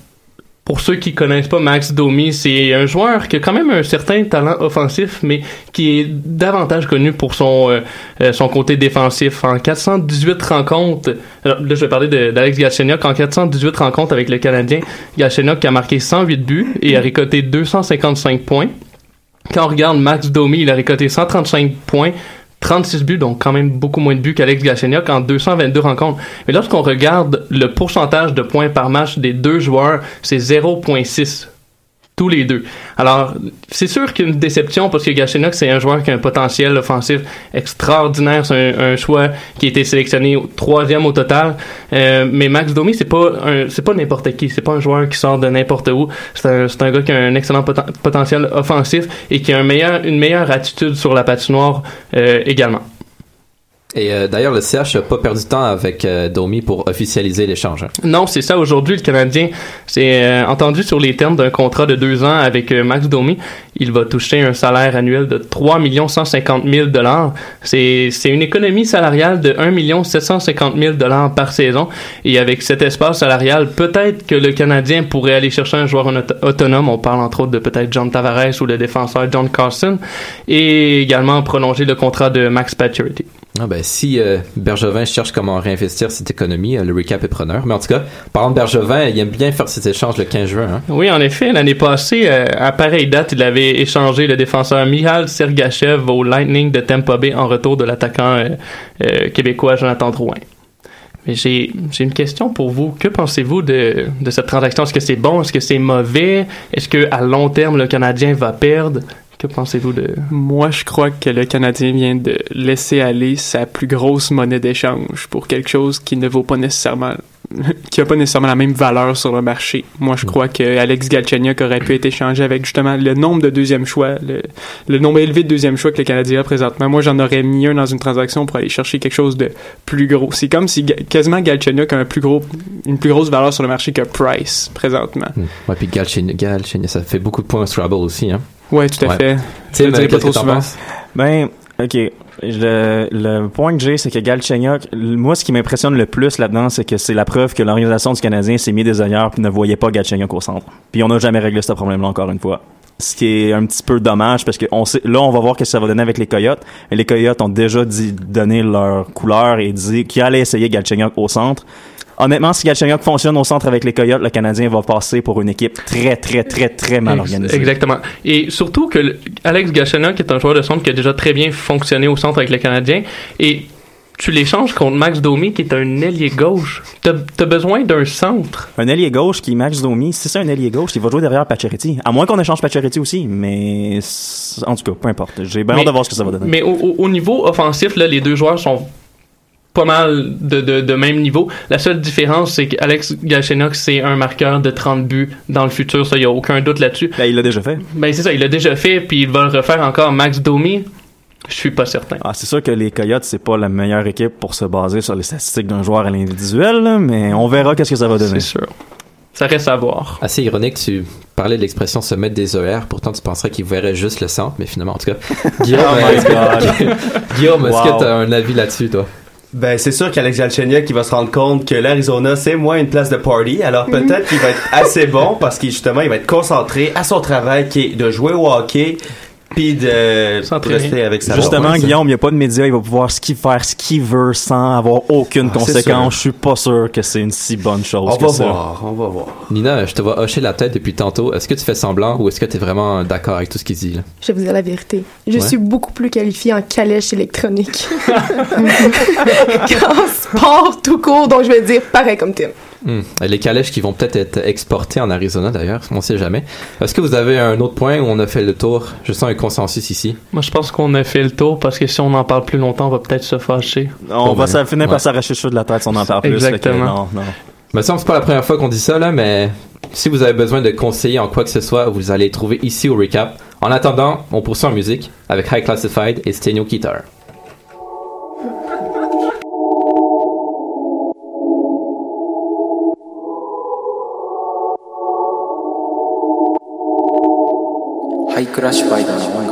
pour ceux qui connaissent pas Max Domi, c'est un joueur qui a quand même un certain talent offensif, mais qui est davantage connu pour son euh, euh, son côté défensif. En 418 rencontres, alors, là je vais parler d'Alex Galchenyuk, en 418 rencontres avec le Canadien, Galchenyuk a marqué 108 buts et a récolté 255 points. Quand on regarde Max Domi, il a récolté 135 points, 36 buts, donc quand même beaucoup moins de buts qu'Alex Galchenyuk en 222 rencontres. Mais lorsqu'on regarde le pourcentage de points par match des deux joueurs, c'est 0.6 tous les deux. Alors, c'est sûr qu'il y a une déception parce que Galchenyuk, c'est un joueur qui a un potentiel offensif extraordinaire. C'est un, un choix qui a été sélectionné troisième au total. Euh, mais Max Domi, c'est pas un, c'est pas n'importe qui. C'est pas un joueur qui sort de n'importe où. C'est un, c'est un gars qui a un excellent poten- potentiel offensif et qui a une meilleure attitude sur la patinoire euh, également. Et euh, d'ailleurs, le CH n'a pas perdu de temps avec euh, Domi pour officialiser l'échange. hein. Non, c'est ça. Aujourd'hui, le Canadien s'est euh, entendu sur les termes d'un contrat de deux ans avec euh, Max Domi. il va toucher un salaire annuel de 3 150 000 dollars. C'est une économie salariale de 1 750 000 dollars par saison. Et avec cet espace salarial, peut-être que le Canadien pourrait aller chercher un joueur auto- autonome. On parle entre autres de peut-être John Tavares ou le défenseur John Carson. Et également prolonger le contrat de Max Pacioretty. Ah ben, si euh, Bergevin cherche comment réinvestir cette économie, euh, le recap est preneur. Mais en tout cas, parlant de Bergevin, il aime bien faire cet échange le 15 juin. Hein? Oui, en effet, l'année passée, euh, à pareille date, il avait échangé le défenseur Mihal Sergachev au Lightning de Tampa Bay en retour de l'attaquant québécois Jonathan Drouin. Mais j'ai j'ai une question pour vous. Que pensez-vous de, de cette transaction? Est-ce que c'est bon? Est-ce que c'est mauvais? Est-ce que à long terme, le Canadien va perdre? Que pensez-vous de... Moi, je crois que le Canadien vient de laisser aller sa plus grosse monnaie d'échange pour quelque chose qui ne vaut pas nécessairement qui a pas nécessairement la même valeur sur le marché. Moi, je crois que Alex Galchenyuk aurait pu être échangé avec justement le nombre de deuxième choix, le, le nombre élevé de deuxième choix que le Canadien a présentement. Moi, j'en aurais mis un dans une transaction pour aller chercher quelque chose de plus gros. C'est comme si Ga- quasiment Galchenyuk a un plus gros, une plus grosse valeur sur le marché que Price présentement. Hmm. Ouais, puis Galchenyuk, Galchenyuk, ça fait beaucoup de points au Scrabble aussi. Hein? Ouais, tout à Ouais. fait. Tim, Je le dirai euh, pas trop souvent. Ben, ok. Le, le point que j'ai, c'est que Galchenyuk, moi, ce qui m'impressionne le plus là-dedans, c'est que c'est la preuve que l'organisation du Canadien s'est mis des ailleurs puis ne voyait pas Galchenyuk au centre. Puis on n'a jamais réglé ce problème-là encore une fois. Ce qui est un petit peu dommage parce que on sait, là, on va voir ce que ça va donner avec les Coyotes. Et les Coyotes ont déjà dit, donné leur couleur et dit qu'ils allaient essayer Galchenyuk au centre. Honnêtement, si Galchenyuk fonctionne au centre avec les Coyotes, le Canadien va passer pour une équipe très, très, très, très mal organisée. Exactement. Et surtout que le- Alex Galchenyuk est un joueur de centre qui a déjà très bien fonctionné au centre avec le Canadien. Et tu l'échanges contre Max Domi, qui est un ailier gauche. T'as as besoin d'un centre. Un ailier gauche qui Max Domi, si c'est un ailier gauche, il va jouer derrière Pacioretty. À moins qu'on échange Pacioretty aussi, mais en tout cas, peu importe. J'ai bien hâte de voir ce que ça va donner. Mais au, au- au niveau offensif, là, les deux joueurs sont pas mal de, de, de même niveau. La seule différence, c'est qu'Alex Galchenyuk, c'est un marqueur de 30 buts dans le futur. Ça, il n'y a aucun doute là-dessus. Ben, il l'a déjà fait. Ben, c'est ça, il l'a déjà fait, puis il va le refaire encore. Max Domi, je suis pas certain. Ah, c'est sûr que les Coyotes, c'est pas la meilleure équipe pour se baser sur les statistiques d'un joueur à l'individuel, mais on verra qu'est-ce que ça va donner. C'est sûr. Ça reste à voir. Assez ironique, tu parlais de l'expression se mettre des ER, pourtant tu penserais qu'il verrait juste le centre, mais finalement, en tout cas. Guillaume, Oh my est-ce que, Guillaume, est-ce Wow. que tu as un avis là-dessus, toi? Ben, c'est sûr qu'Alex Galchenyuk, il va se rendre compte que l'Arizona, c'est moins une place de party. Alors, peut-être qu'il va être assez bon parce qu'il, justement, il va être concentré à son travail qui est de jouer au hockey puis de rester avec sa Justement. Guillaume, il n'y a pas de médias, il va pouvoir ce qu'il- faire ce qu'il veut sans avoir aucune Ah, conséquence. Je suis pas sûr que c'est une si bonne chose On que va ça. voir, on va voir. Nina, je te vois hocher la tête depuis tantôt. Est-ce que tu fais semblant ou est-ce que tu es vraiment d'accord avec tout ce qu'il dit? Là? Je vais vous dire la vérité. Je Ouais. suis beaucoup plus qualifiée en calèche électronique qu'en sport tout court, donc je vais dire pareil comme Tim. Hmm. Les calèches qui vont peut-être être exportées en Arizona d'ailleurs, on sait jamais. Est-ce que vous avez un autre point où on a fait le tour? Je sens un consensus ici. Moi, je pense qu'on a fait le tour parce que si on en parle plus longtemps, on va peut-être se fâcher. On Bon, va ben, ça finir ouais. par s'arracher le cheveu de la tête si on en parle plus. Exactement. non, non. Me semble que c'est pas la première fois qu'on dit ça là, mais si vous avez besoin de conseillers en quoi que ce soit, vous allez trouver ici au recap. En attendant, on poursuit en musique avec High Classified et Stenio Guitar. ハイクラッシュファイターの音楽「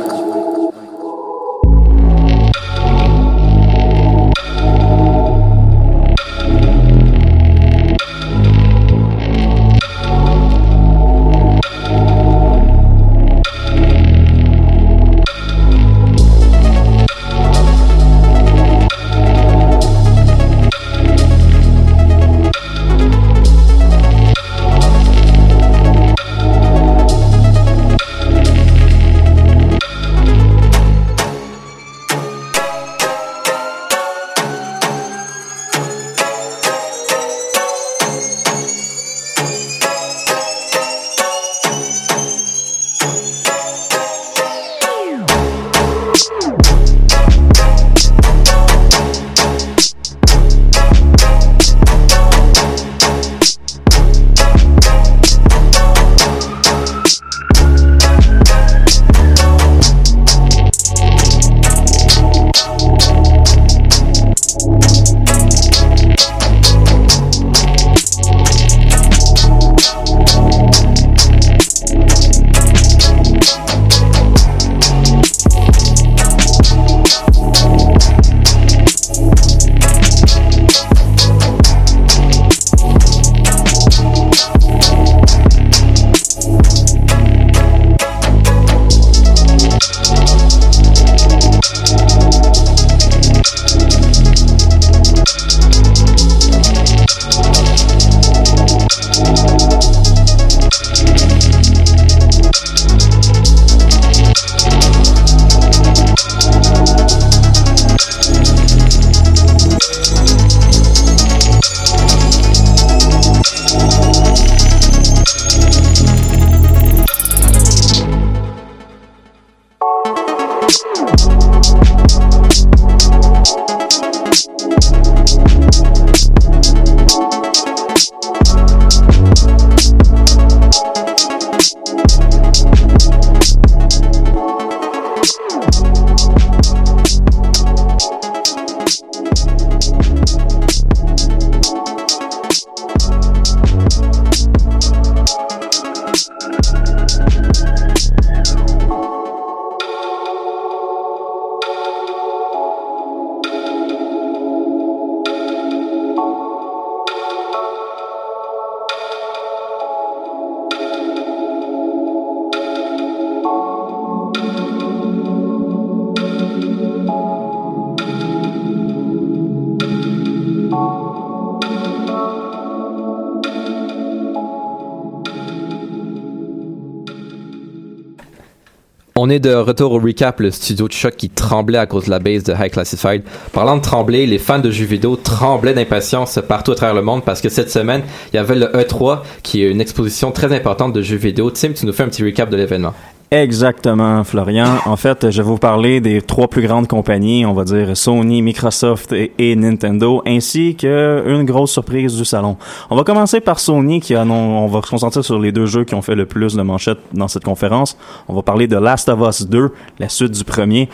est de retour au recap, le studio de choc qui tremblait à cause de la base de High Classified. Parlant de trembler, les fans de jeux vidéo tremblaient d'impatience partout à travers le monde parce que cette semaine, il y avait le E3 qui est une exposition très importante de jeux vidéo. Tim, tu nous fais un petit recap de l'événement. Exactement, Florian. En fait, je vais vous parler des trois plus grandes compagnies, on va dire Sony, Microsoft et, Nintendo, ainsi que une grosse surprise du salon. On va commencer par Sony, qui a, on va se concentrer sur les deux jeux qui ont fait le plus de manchettes dans cette conférence. On va parler de Last of Us 2, la suite du premier.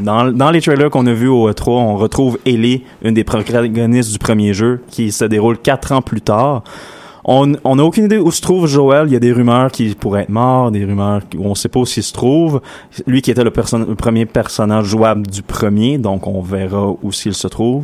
Dans, dans les trailers qu'on a vus au E3, on retrouve Ellie, une des protagonistes du premier jeu, qui se déroule quatre ans plus tard. On n'a aucune idée où se trouve Joel. Il y a des rumeurs qu'il pourrait être mort, des rumeurs où on sait pas où s'il se trouve. Lui qui était le, perso- le premier personnage jouable du premier, donc on verra où s'il se trouve.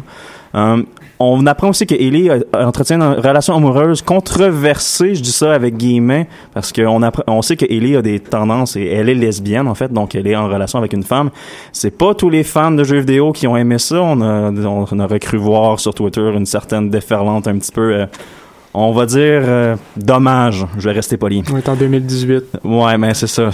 Euh, on apprend aussi que Ellie euh, entretient une relation amoureuse controversée, je dis ça avec guillemets, parce qu'on on sait que Ellie a des tendances et elle est lesbienne en fait, donc elle est en relation avec une femme. C'est pas tous les fans de jeux vidéo qui ont aimé ça. On a, on aurait cru voir sur Twitter une certaine déferlante un petit peu. euh, on va dire euh, dommage, je vais rester poli. On est en 2018. Ouais, mais c'est ça.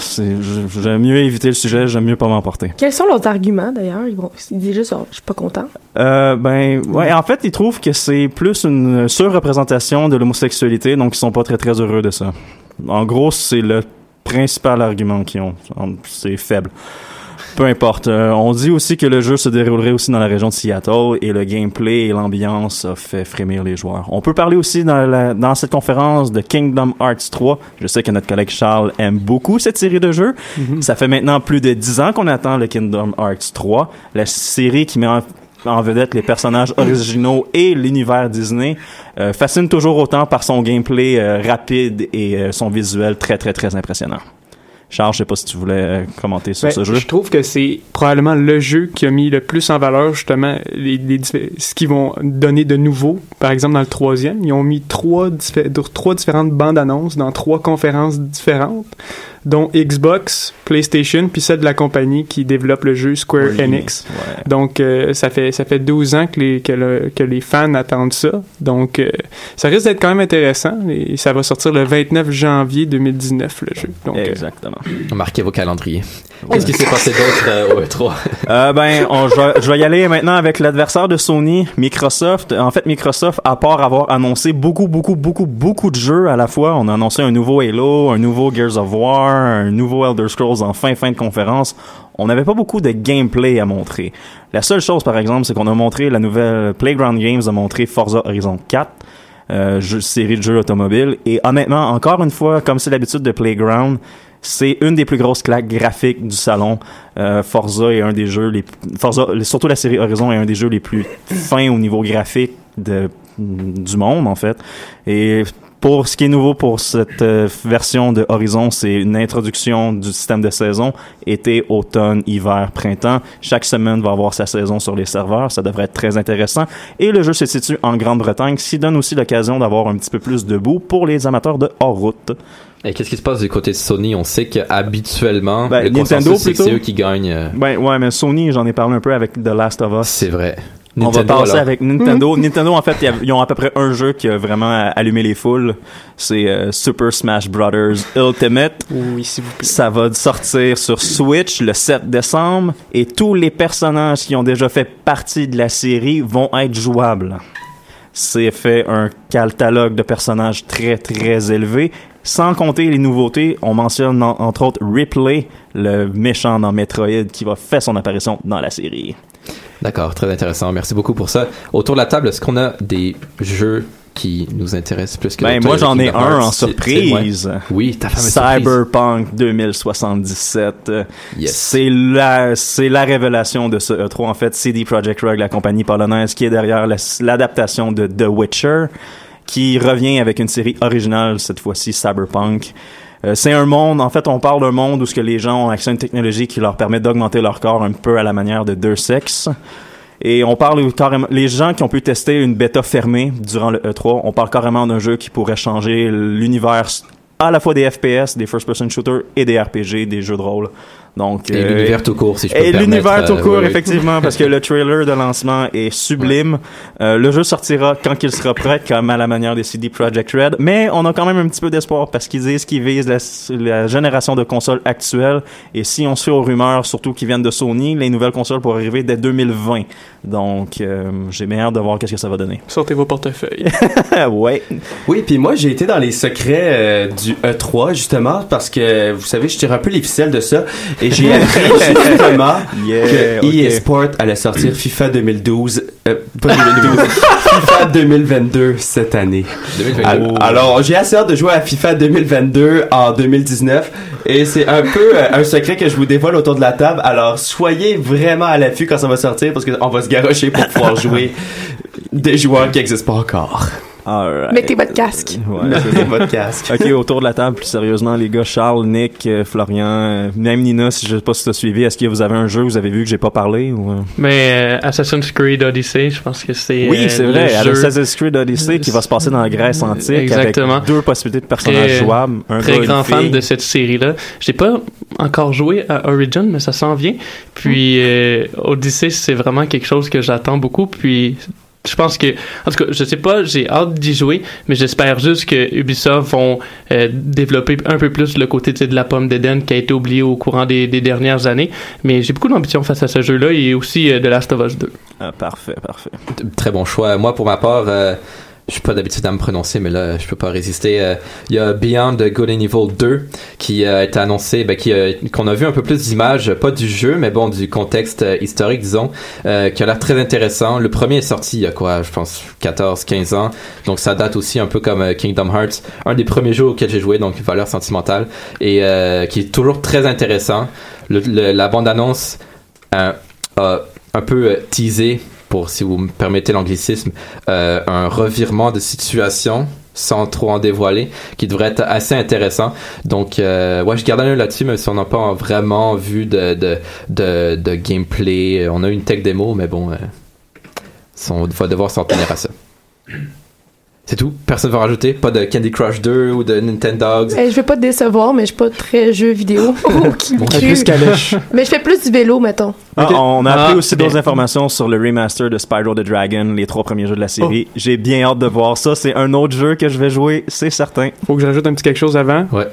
J'aime mieux éviter le sujet, j'aime mieux pas m'emporter. Quels sont leurs arguments d'ailleurs? Ils vont, ils disent juste, oh, je suis pas content. Euh, ben, ouais, en fait, ils trouvent que c'est plus une surreprésentation de l'homosexualité, donc ils sont pas très très heureux de ça. En gros, c'est le principal argument qu'ils ont. C'est faible. Peu importe. Euh, on dit aussi que le jeu se déroulerait aussi dans la région de Seattle et le gameplay et l'ambiance a fait frémir les joueurs. On peut parler aussi dans, la- dans cette conférence de Kingdom Hearts 3. Je sais que notre collègue Charles aime beaucoup cette série de jeux. Ça fait maintenant plus de 10 ans qu'on attend le Kingdom Hearts 3, la série qui met en, en vedette les personnages originaux et l'univers Disney, euh, fascine toujours autant par son gameplay euh, rapide et euh, son visuel très très très impressionnant. Charles, je sais pas si tu voulais euh, commenter sur Ben, ce jeu. Je trouve que c'est probablement le jeu qui a mis le plus en valeur justement les, ce qu'ils vont donner de nouveau. Par exemple, dans le troisième, ils ont mis trois, diffé- trois différentes bandes annonces dans trois conférences différentes, dont Xbox, PlayStation, puis celle de la compagnie qui développe le jeu Square Oui, Enix. ouais. Donc, euh, ça fait ça fait 12 ans que les, que, le- que les fans attendent ça. Donc, euh, ça risque d'être quand même intéressant. Et ça va sortir le 29 janvier 2019, le jeu. Donc, euh, Exactement. Marquez vos calendriers. Qu'est-ce qui s'est passé d'autre euh, au E3? Euh, ben, on- je, vais, je vais y aller maintenant avec l'adversaire de Sony, Microsoft. En fait, Microsoft, à part avoir annoncé beaucoup, beaucoup, beaucoup, beaucoup de jeux à la fois, on a annoncé un nouveau Halo, un nouveau Gears of War, un nouveau Elder Scrolls en fin, fin de conférence. On n'avait pas beaucoup de gameplay à montrer. La seule chose, par exemple, c'est qu'on a montré la nouvelle Playground Games a montré Forza Horizon 4. Euh, série de jeux automobiles. Et honnêtement, encore une fois, comme c'est l'habitude de Playground, c'est une des plus grosses claques graphiques du salon. Euh, Forza est un des jeux les Forza, surtout la série Horizon est un des jeux les plus fins au niveau graphique du monde en fait. Et pour ce qui est nouveau pour cette euh, version de Horizon, c'est une introduction du système de saison été, automne, hiver, printemps. Chaque semaine va avoir sa saison sur les serveurs, ça devrait être très intéressant. Et le jeu se situe en Grande-Bretagne, ce qui donne aussi l'occasion d'avoir un petit peu plus de bout pour les amateurs de hors-route. Et qu'est-ce qui se passe du côté de Sony? On sait qu'habituellement, Ben, le Nintendo, c'est eux qui gagnent. Ben ouais, mais Sony, j'en ai parlé un peu avec The Last of Us. C'est vrai. On va passer alors. avec Nintendo. Nintendo, en fait, il y a- ils ont à peu près un jeu qui a vraiment allumé les foules. C'est euh, Super Smash Brothers Ultimate. oui, s'il vous plaît. Ça va sortir sur Switch le 7 décembre et tous les personnages qui ont déjà fait partie de la série vont être jouables. C'est fait un catalogue de personnages très très élevé. Sans compter les nouveautés, on mentionne en- entre autres Ripley, le méchant dans Metroid qui va faire son apparition dans la série. D'accord, très intéressant. Merci beaucoup pour ça. Autour de la table, est-ce qu'on a des jeux qui nous intéressent plus que Ben, moi, j'en ai un en surprise. Oui, ta fameuse surprise. Cyberpunk 2077. Euh, Yes. C'est la, c'est la révélation de ce E3. En fait, CD Projekt Red, la compagnie polonaise qui est derrière la- l'adaptation de The Witcher, qui revient avec une série originale, cette fois-ci Cyberpunk. Euh, c'est un monde, en fait, on parle d'un monde où ce que les gens ont accès à une technologie qui leur permet d'augmenter leur corps un peu à la manière de deux sexes. Et on parle carrément, les gens qui ont pu tester une bêta fermée durant le E3, on parle carrément d'un jeu qui pourrait changer l'univers à la fois des FPS, des first-person shooters et des RPG, des jeux de rôle. Donc, Et euh, l'univers tout court, si je peux Et l'univers tout euh, court, oui, oui. effectivement, parce que le trailer de lancement est sublime. Euh, le jeu sortira quand il sera prêt, comme à la manière des CD Projekt Red. Mais on a quand même un petit peu d'espoir parce qu'ils disent qu'ils visent la, la génération de consoles actuelle. Et si on se fait aux rumeurs, surtout qui viennent de Sony, les nouvelles consoles pourraient arriver dès 2020. Donc, euh, j'ai bien hâte de voir qu'est-ce que ça va donner. Sortez vos portefeuilles. ouais. Oui, puis moi j'ai été dans les secrets euh, du E3 justement parce que vous savez, je tire un peu les ficelles de ça et j'ai appris justement Yeah, que ok. EA Sport allait sortir FIFA 2012 euh, pas 2012 FIFA 2022 cette année. 2022. Al- Alors, j'ai assez hâte de jouer à FIFA 2022 en 2019 et c'est un peu euh, un secret que je vous dévoile autour de la table. Alors, soyez vraiment à l'affût quand ça va sortir parce qu'on va se garocher pour pouvoir jouer des joueurs qui n'existent pas encore. Alright. Mettez votre casque. Ouais. Mettez votre casque. ok, autour de la table, plus sérieusement, les gars, Charles, Nick, euh, Florian, euh, même Nina, si je sais pas si tu as suivi, est-ce que vous avez un jeu, vous avez vu que j'ai pas parlé ou... euh? Mais euh, Assassin's Creed Odyssey, je pense que c'est. Oui, euh, c'est le vrai, jeu Assassin's Creed Odyssey qui va se passer dans la Grèce antique Exactement. avec deux possibilités de personnages Très- jouables, un très gars grand fan de cette série-là. J'ai pas encore joué à Origin, mais ça s'en vient. Puis euh, Odyssey, c'est vraiment quelque chose que j'attends beaucoup. Puis je pense que, en tout cas, je sais pas, j'ai hâte d'y jouer, mais j'espère juste que Ubisoft vont euh, développer un peu plus le côté de la pomme d'Eden qui a été oublié au courant des, des dernières années. Mais j'ai beaucoup d'ambition face à ce jeu-là et aussi euh, de Last of Us 2. Ah, parfait, parfait. Très bon choix. Moi, pour ma part, euh, je suis pas d'habitude à me prononcer, mais là, je peux pas résister. Euh, Il y a Beyond Good and Evil 2 qui a été annoncé, ben, qui, euh, qu'on a vu un peu plus d'images, pas du jeu, mais bon, du contexte euh, historique, disons, euh, qui a l'air très intéressant. Le premier est sorti il y a quoi, je pense, 14, 15 ans. Donc, ça date aussi un peu comme euh, Kingdom Hearts, un des premiers jeux auxquels j'ai joué, donc une valeur sentimentale, et euh, qui est toujours très intéressant. Le- le- la bande-annonce euh, a un peu euh, teasé pour, si vous me permettez l'anglicisme, euh, un revirement de situation sans trop en dévoiler, qui devrait être assez intéressant. Donc, euh, ouais, je garde un œil là-dessus, même si on n'a pas vraiment vu de, de, de, gameplay. On a une tech démo, mais bon, euh, on va devoir s'en tenir à ça. C'est tout. Personne ne va rajouter. Pas de Candy Crush 2 ou de Nintendogs. Eh, je vais pas te décevoir, mais je suis pas très jeu vidéo. Qui Bon, cru. plus calèche. mais je fais plus du vélo, mettons. Ah, on a appris Ah, aussi bien. d'autres informations sur le remaster de Spyro the Dragon, les trois premiers jeux de la série. J'ai bien hâte de voir ça. C'est un autre jeu que je vais jouer, c'est certain. Faut que j'ajoute un petit quelque chose avant. Ouais.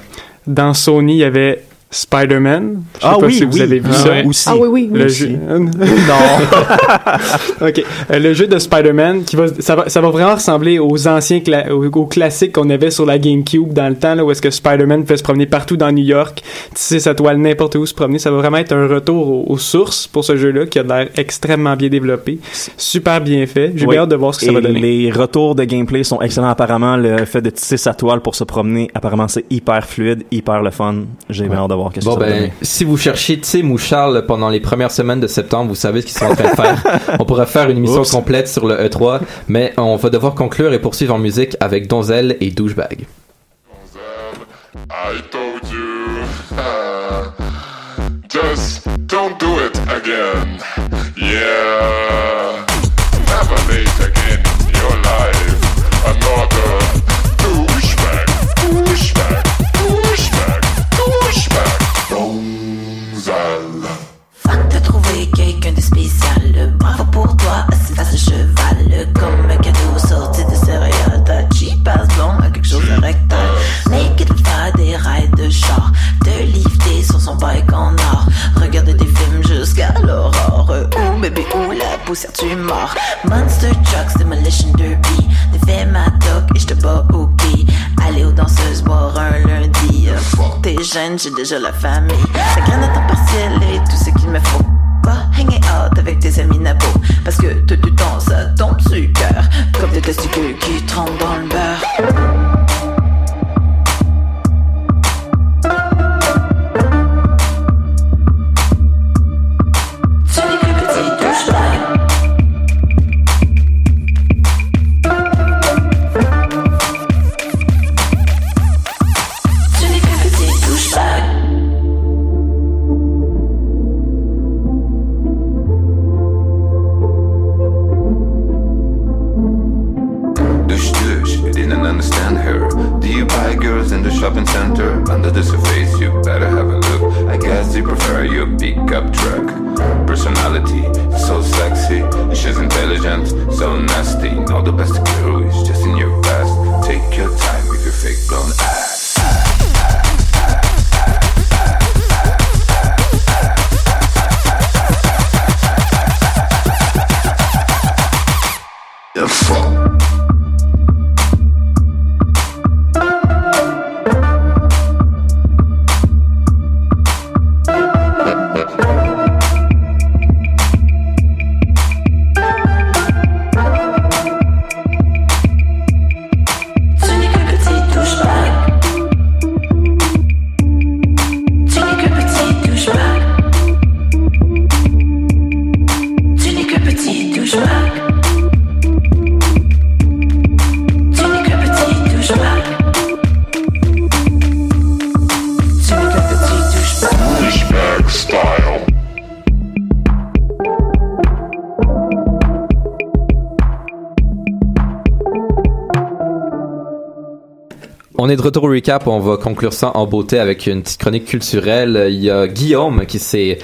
Dans Sony, il y avait Spider-Man. Je sais Ah pas oui, si vous oui. avez vu Ah ça. ouais. Aussi. Ah oui, oui, oui. Le Aussi. jeu. non. ok. Euh, le jeu de Spider-Man, qui va, ça va, ça va vraiment ressembler aux anciens, cla- aux, classiques qu'on avait sur la GameCube dans le temps, là, où est-ce que Spider-Man peut se promener partout dans New York, tisser sa toile n'importe où se promener. Ça va vraiment être un retour aux, aux sources pour ce jeu-là, qui a l'air extrêmement bien développé, super bien fait. J'ai Oui. hâte de voir ce que ça va donner. les retours de gameplay sont excellents apparemment. Le fait de tisser sa toile pour se promener, apparemment c'est hyper fluide, hyper le fun. J'ai bien hâte de voir qu'est-ce Bon que ça va ben, donner. si vous cherchez Tim ou Charles pendant les premières semaines de septembre, vous savez ce qu'ils sont en train de faire. on pourrait faire une émission Oups. complète sur le E3, mais on va devoir conclure et poursuivre en musique avec Donzel et Douchebag. I told you. Just don't do it again. Yeah. Ouh, la poussière, tu mords. Monster Trucks, Demolition Derby. Défais ma toque et je te bats au pied. Aller aux danseuses boire un lundi. T'es jeune, j'ai déjà la famille. La graine à temps partiel est tout ce qu'il me faut. Va hanging out avec tes amis nabos. Parce que tout du temps, ça tombe sur cœur. Comme des testicules qui trempent dans le beurre. The fuck. Est de retour au recap. On va conclure ça en beauté avec une petite chronique culturelle. Il y a Guillaume qui s'est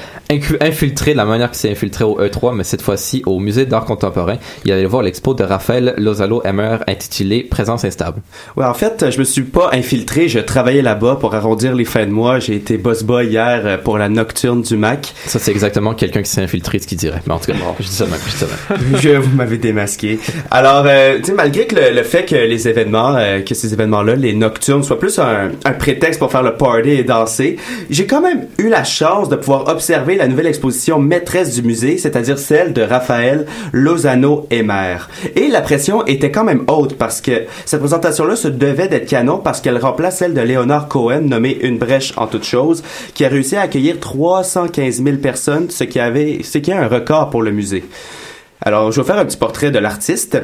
infiltré de la manière qu'il s'est infiltré au E3, mais cette fois-ci au musée d'art contemporain. Il allait voir l'expo de Raphaël Lozalo Emmer intitulé Présence instable. Ouais, en fait, je me suis pas infiltré, je travaillais là-bas pour arrondir les fins de mois. J'ai été boss boy hier euh, pour la nocturne du Mac. Ça, c'est exactement quelqu'un qui s'est infiltré, ce qu'il dirait. Mais en tout cas, je dis ça de même, je dis ça de même. je vous m'avez démasqué. Alors, euh, tu sais, malgré que le, le fait que les événements, euh, que ces événements-là, les nocturnes, soient plus un, un prétexte pour faire le party et danser, j'ai quand même eu la chance de pouvoir observer la nouvelle exposition maîtresse du musée, c'est-à-dire celle de Raphaël Lozano Emer. Et la pression était quand même haute parce que cette présentation-là se devait d'être canon parce qu'elle remplace celle de Léonard Cohen, nommée Une brèche en toute chose, qui a réussi à accueillir 315 000 personnes, ce qui avait, ce qui est un record pour le musée. Alors, je vais faire un petit portrait de l'artiste.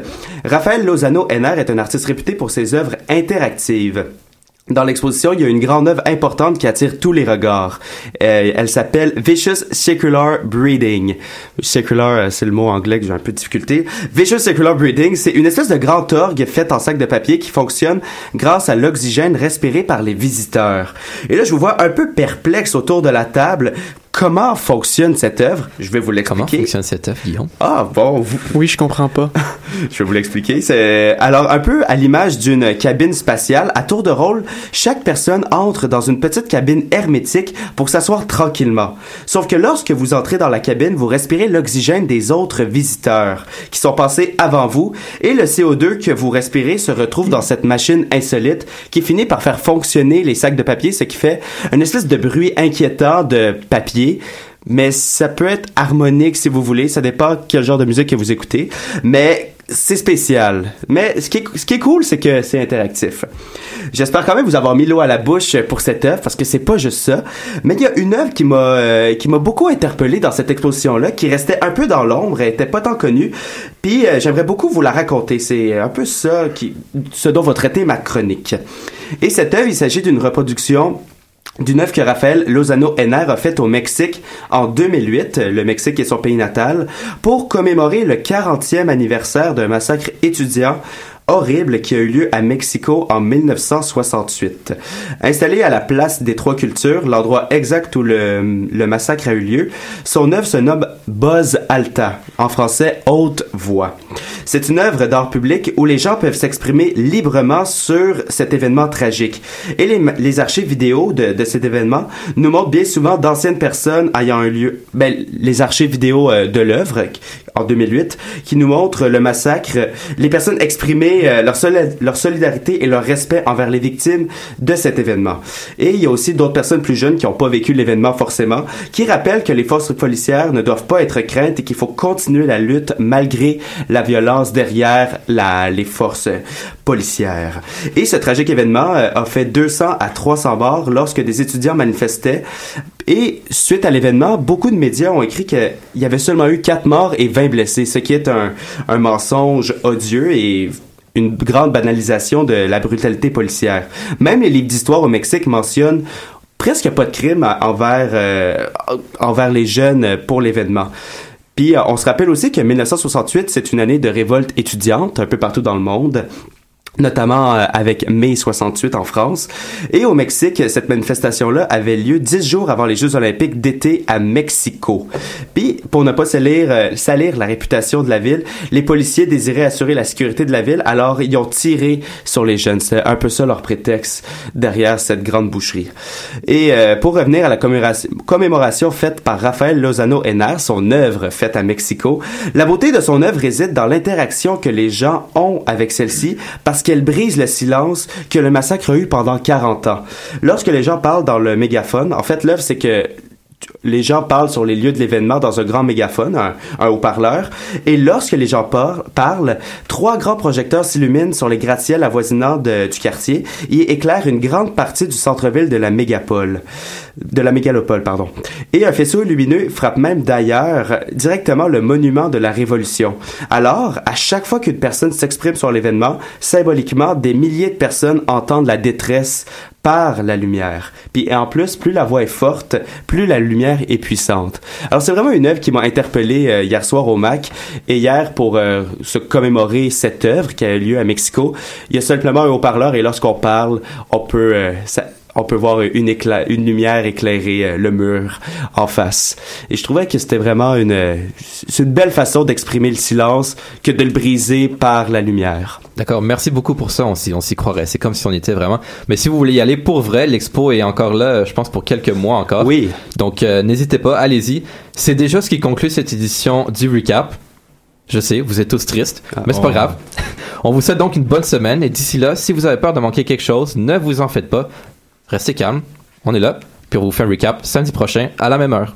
Raphaël Lozano Henner est un artiste réputé pour ses œuvres interactives. Dans l'exposition, il y a une grande œuvre importante qui attire tous les regards. Euh, elle s'appelle Vicious Secular Breeding. Secular, euh, c'est le mot anglais que j'ai un peu de difficulté. Vicious Secular Breeding, c'est une espèce de grand orgue fait en sac de papier qui fonctionne grâce à l'oxygène respiré par les visiteurs. Et là, je vous vois un peu perplexe autour de la table. Comment fonctionne cette œuvre? Je vais vous l'expliquer. Comment fonctionne cette œuvre, Guillaume? Ah, bon. vous- Oui, je comprends pas. je vais vous l'expliquer. C'est alors un peu à l'image d'une cabine spatiale. À tour de rôle, chaque personne entre dans une petite cabine hermétique pour s'asseoir tranquillement. Sauf que lorsque vous entrez dans la cabine, vous respirez l'oxygène des autres visiteurs qui sont passés avant vous et le CO2 que vous respirez se retrouve dans cette machine insolite qui finit par faire fonctionner les sacs de papier, ce qui fait une espèce de bruit inquiétant de papier mais ça peut être harmonique si vous voulez, ça dépend quel genre de musique que vous écoutez, mais c'est spécial. Mais ce qui est, cool, c'est que c'est interactif. J'espère quand même vous avoir mis l'eau à la bouche pour cette œuvre parce que c'est pas juste ça, mais il y a une œuvre qui m'a euh, beaucoup interpellé dans cette exposition là, qui restait un peu dans l'ombre, elle était pas tant connue. Puis euh, j'aimerais beaucoup vous la raconter, c'est un peu ça ce dont va traiter ma chronique. Et cette œuvre, il s'agit d'une reproduction d'une œuvre que Raphaël Lozano Henner a faite au Mexique en 2008, le Mexique est son pays natal, pour commémorer le 40e anniversaire d'un massacre étudiant horrible qui a eu lieu à Mexico en 1968. Installé à la place des Trois Cultures, l'endroit exact où le, massacre a eu lieu, son œuvre se nomme Buzz Alta, en français haute voix. C'est une œuvre d'art public où les gens peuvent s'exprimer librement sur cet événement tragique. Et les, archives vidéo de, de cet événement nous montrent bien souvent d'anciennes personnes ayant un lieu, ben, les archives vidéo euh, de l'œuvre en 2008 qui nous montrent le massacre, les personnes exprimer euh, leur, soli- leur solidarité et leur respect envers les victimes de cet événement. Et il y a aussi d'autres personnes plus jeunes qui n'ont pas vécu l'événement forcément, qui rappellent que les forces policières ne doivent pas être craintes et qu'il faut continuer la lutte malgré la violence derrière les forces policières. Et ce tragique événement euh, a fait 200 à 300 morts lorsque des étudiants manifestaient. Et suite à l'événement, beaucoup de médias ont écrit qu'il y avait seulement eu 4 morts et 20 blessés, ce qui est un, un mensonge odieux et une grande banalisation de la brutalité policière. Même les livres d'histoire au Mexique mentionnent presque pas de crime envers, euh, envers les jeunes pour l'événement. Puis euh, on se rappelle aussi que 1968, c'est une année de révolte étudiante un peu partout dans le monde. Notamment euh, avec mai 68 en France. Et au Mexique, cette manifestation-là avait lieu dix jours avant les Jeux olympiques d'été à Mexico. Puis, pour ne pas salir, euh, salir la réputation de la ville, les policiers désiraient assurer la sécurité de la ville, alors ils ont tiré sur les jeunes. C'est un peu ça leur prétexte derrière cette grande boucherie. Et euh, pour revenir à la commémoration, commémoration faite par Rafael Lozano Henar, son œuvre faite à Mexico, la beauté de son œuvre réside dans l'interaction que les gens ont avec celle-ci, parce qu'elle brise le silence que le massacre a eu pendant 40 ans. Lorsque les gens parlent dans le mégaphone, en fait, l'œuvre, c'est que les gens parlent sur les lieux de l'événement dans un grand mégaphone, un, haut-parleur, et lorsque les gens par- parlent, trois grands projecteurs s'illuminent sur les gratte-ciels avoisinants du quartier et éclairent une grande partie du centre-ville de la mégapole, de la mégalopole, pardon. Et un faisceau lumineux frappe même d'ailleurs directement le monument de la Révolution. Alors, à chaque fois qu'une personne s'exprime sur l'événement, symboliquement, des milliers de personnes entendent la détresse par la lumière. Puis et en plus, plus la voix est forte, plus la lumière est puissante. Alors c'est vraiment une œuvre qui m'a interpellé euh, hier soir au Mac et hier pour euh, se commémorer cette œuvre qui a eu lieu à Mexico, il y a simplement un haut-parleur et lorsqu'on parle, on peut euh, ça- on peut voir une, écla- une lumière éclairer euh, le mur en face. Et je trouvais que c'était vraiment une, euh, c'est une belle façon d'exprimer le silence que de le briser par la lumière. D'accord, merci beaucoup pour ça, on s'y, on s'y croirait. C'est comme si on y était vraiment. Mais si vous voulez y aller pour vrai, l'expo est encore là, je pense, pour quelques mois encore. Oui. Donc, euh, n'hésitez pas, allez-y. C'est déjà ce qui conclut cette édition du Recap. Je sais, vous êtes tous tristes, mais c'est pas oh. grave. On vous souhaite donc une bonne semaine et d'ici là, si vous avez peur de manquer quelque chose, ne vous en faites pas. Restez calme, on est là, puis on vous fait un recap samedi prochain à la même heure.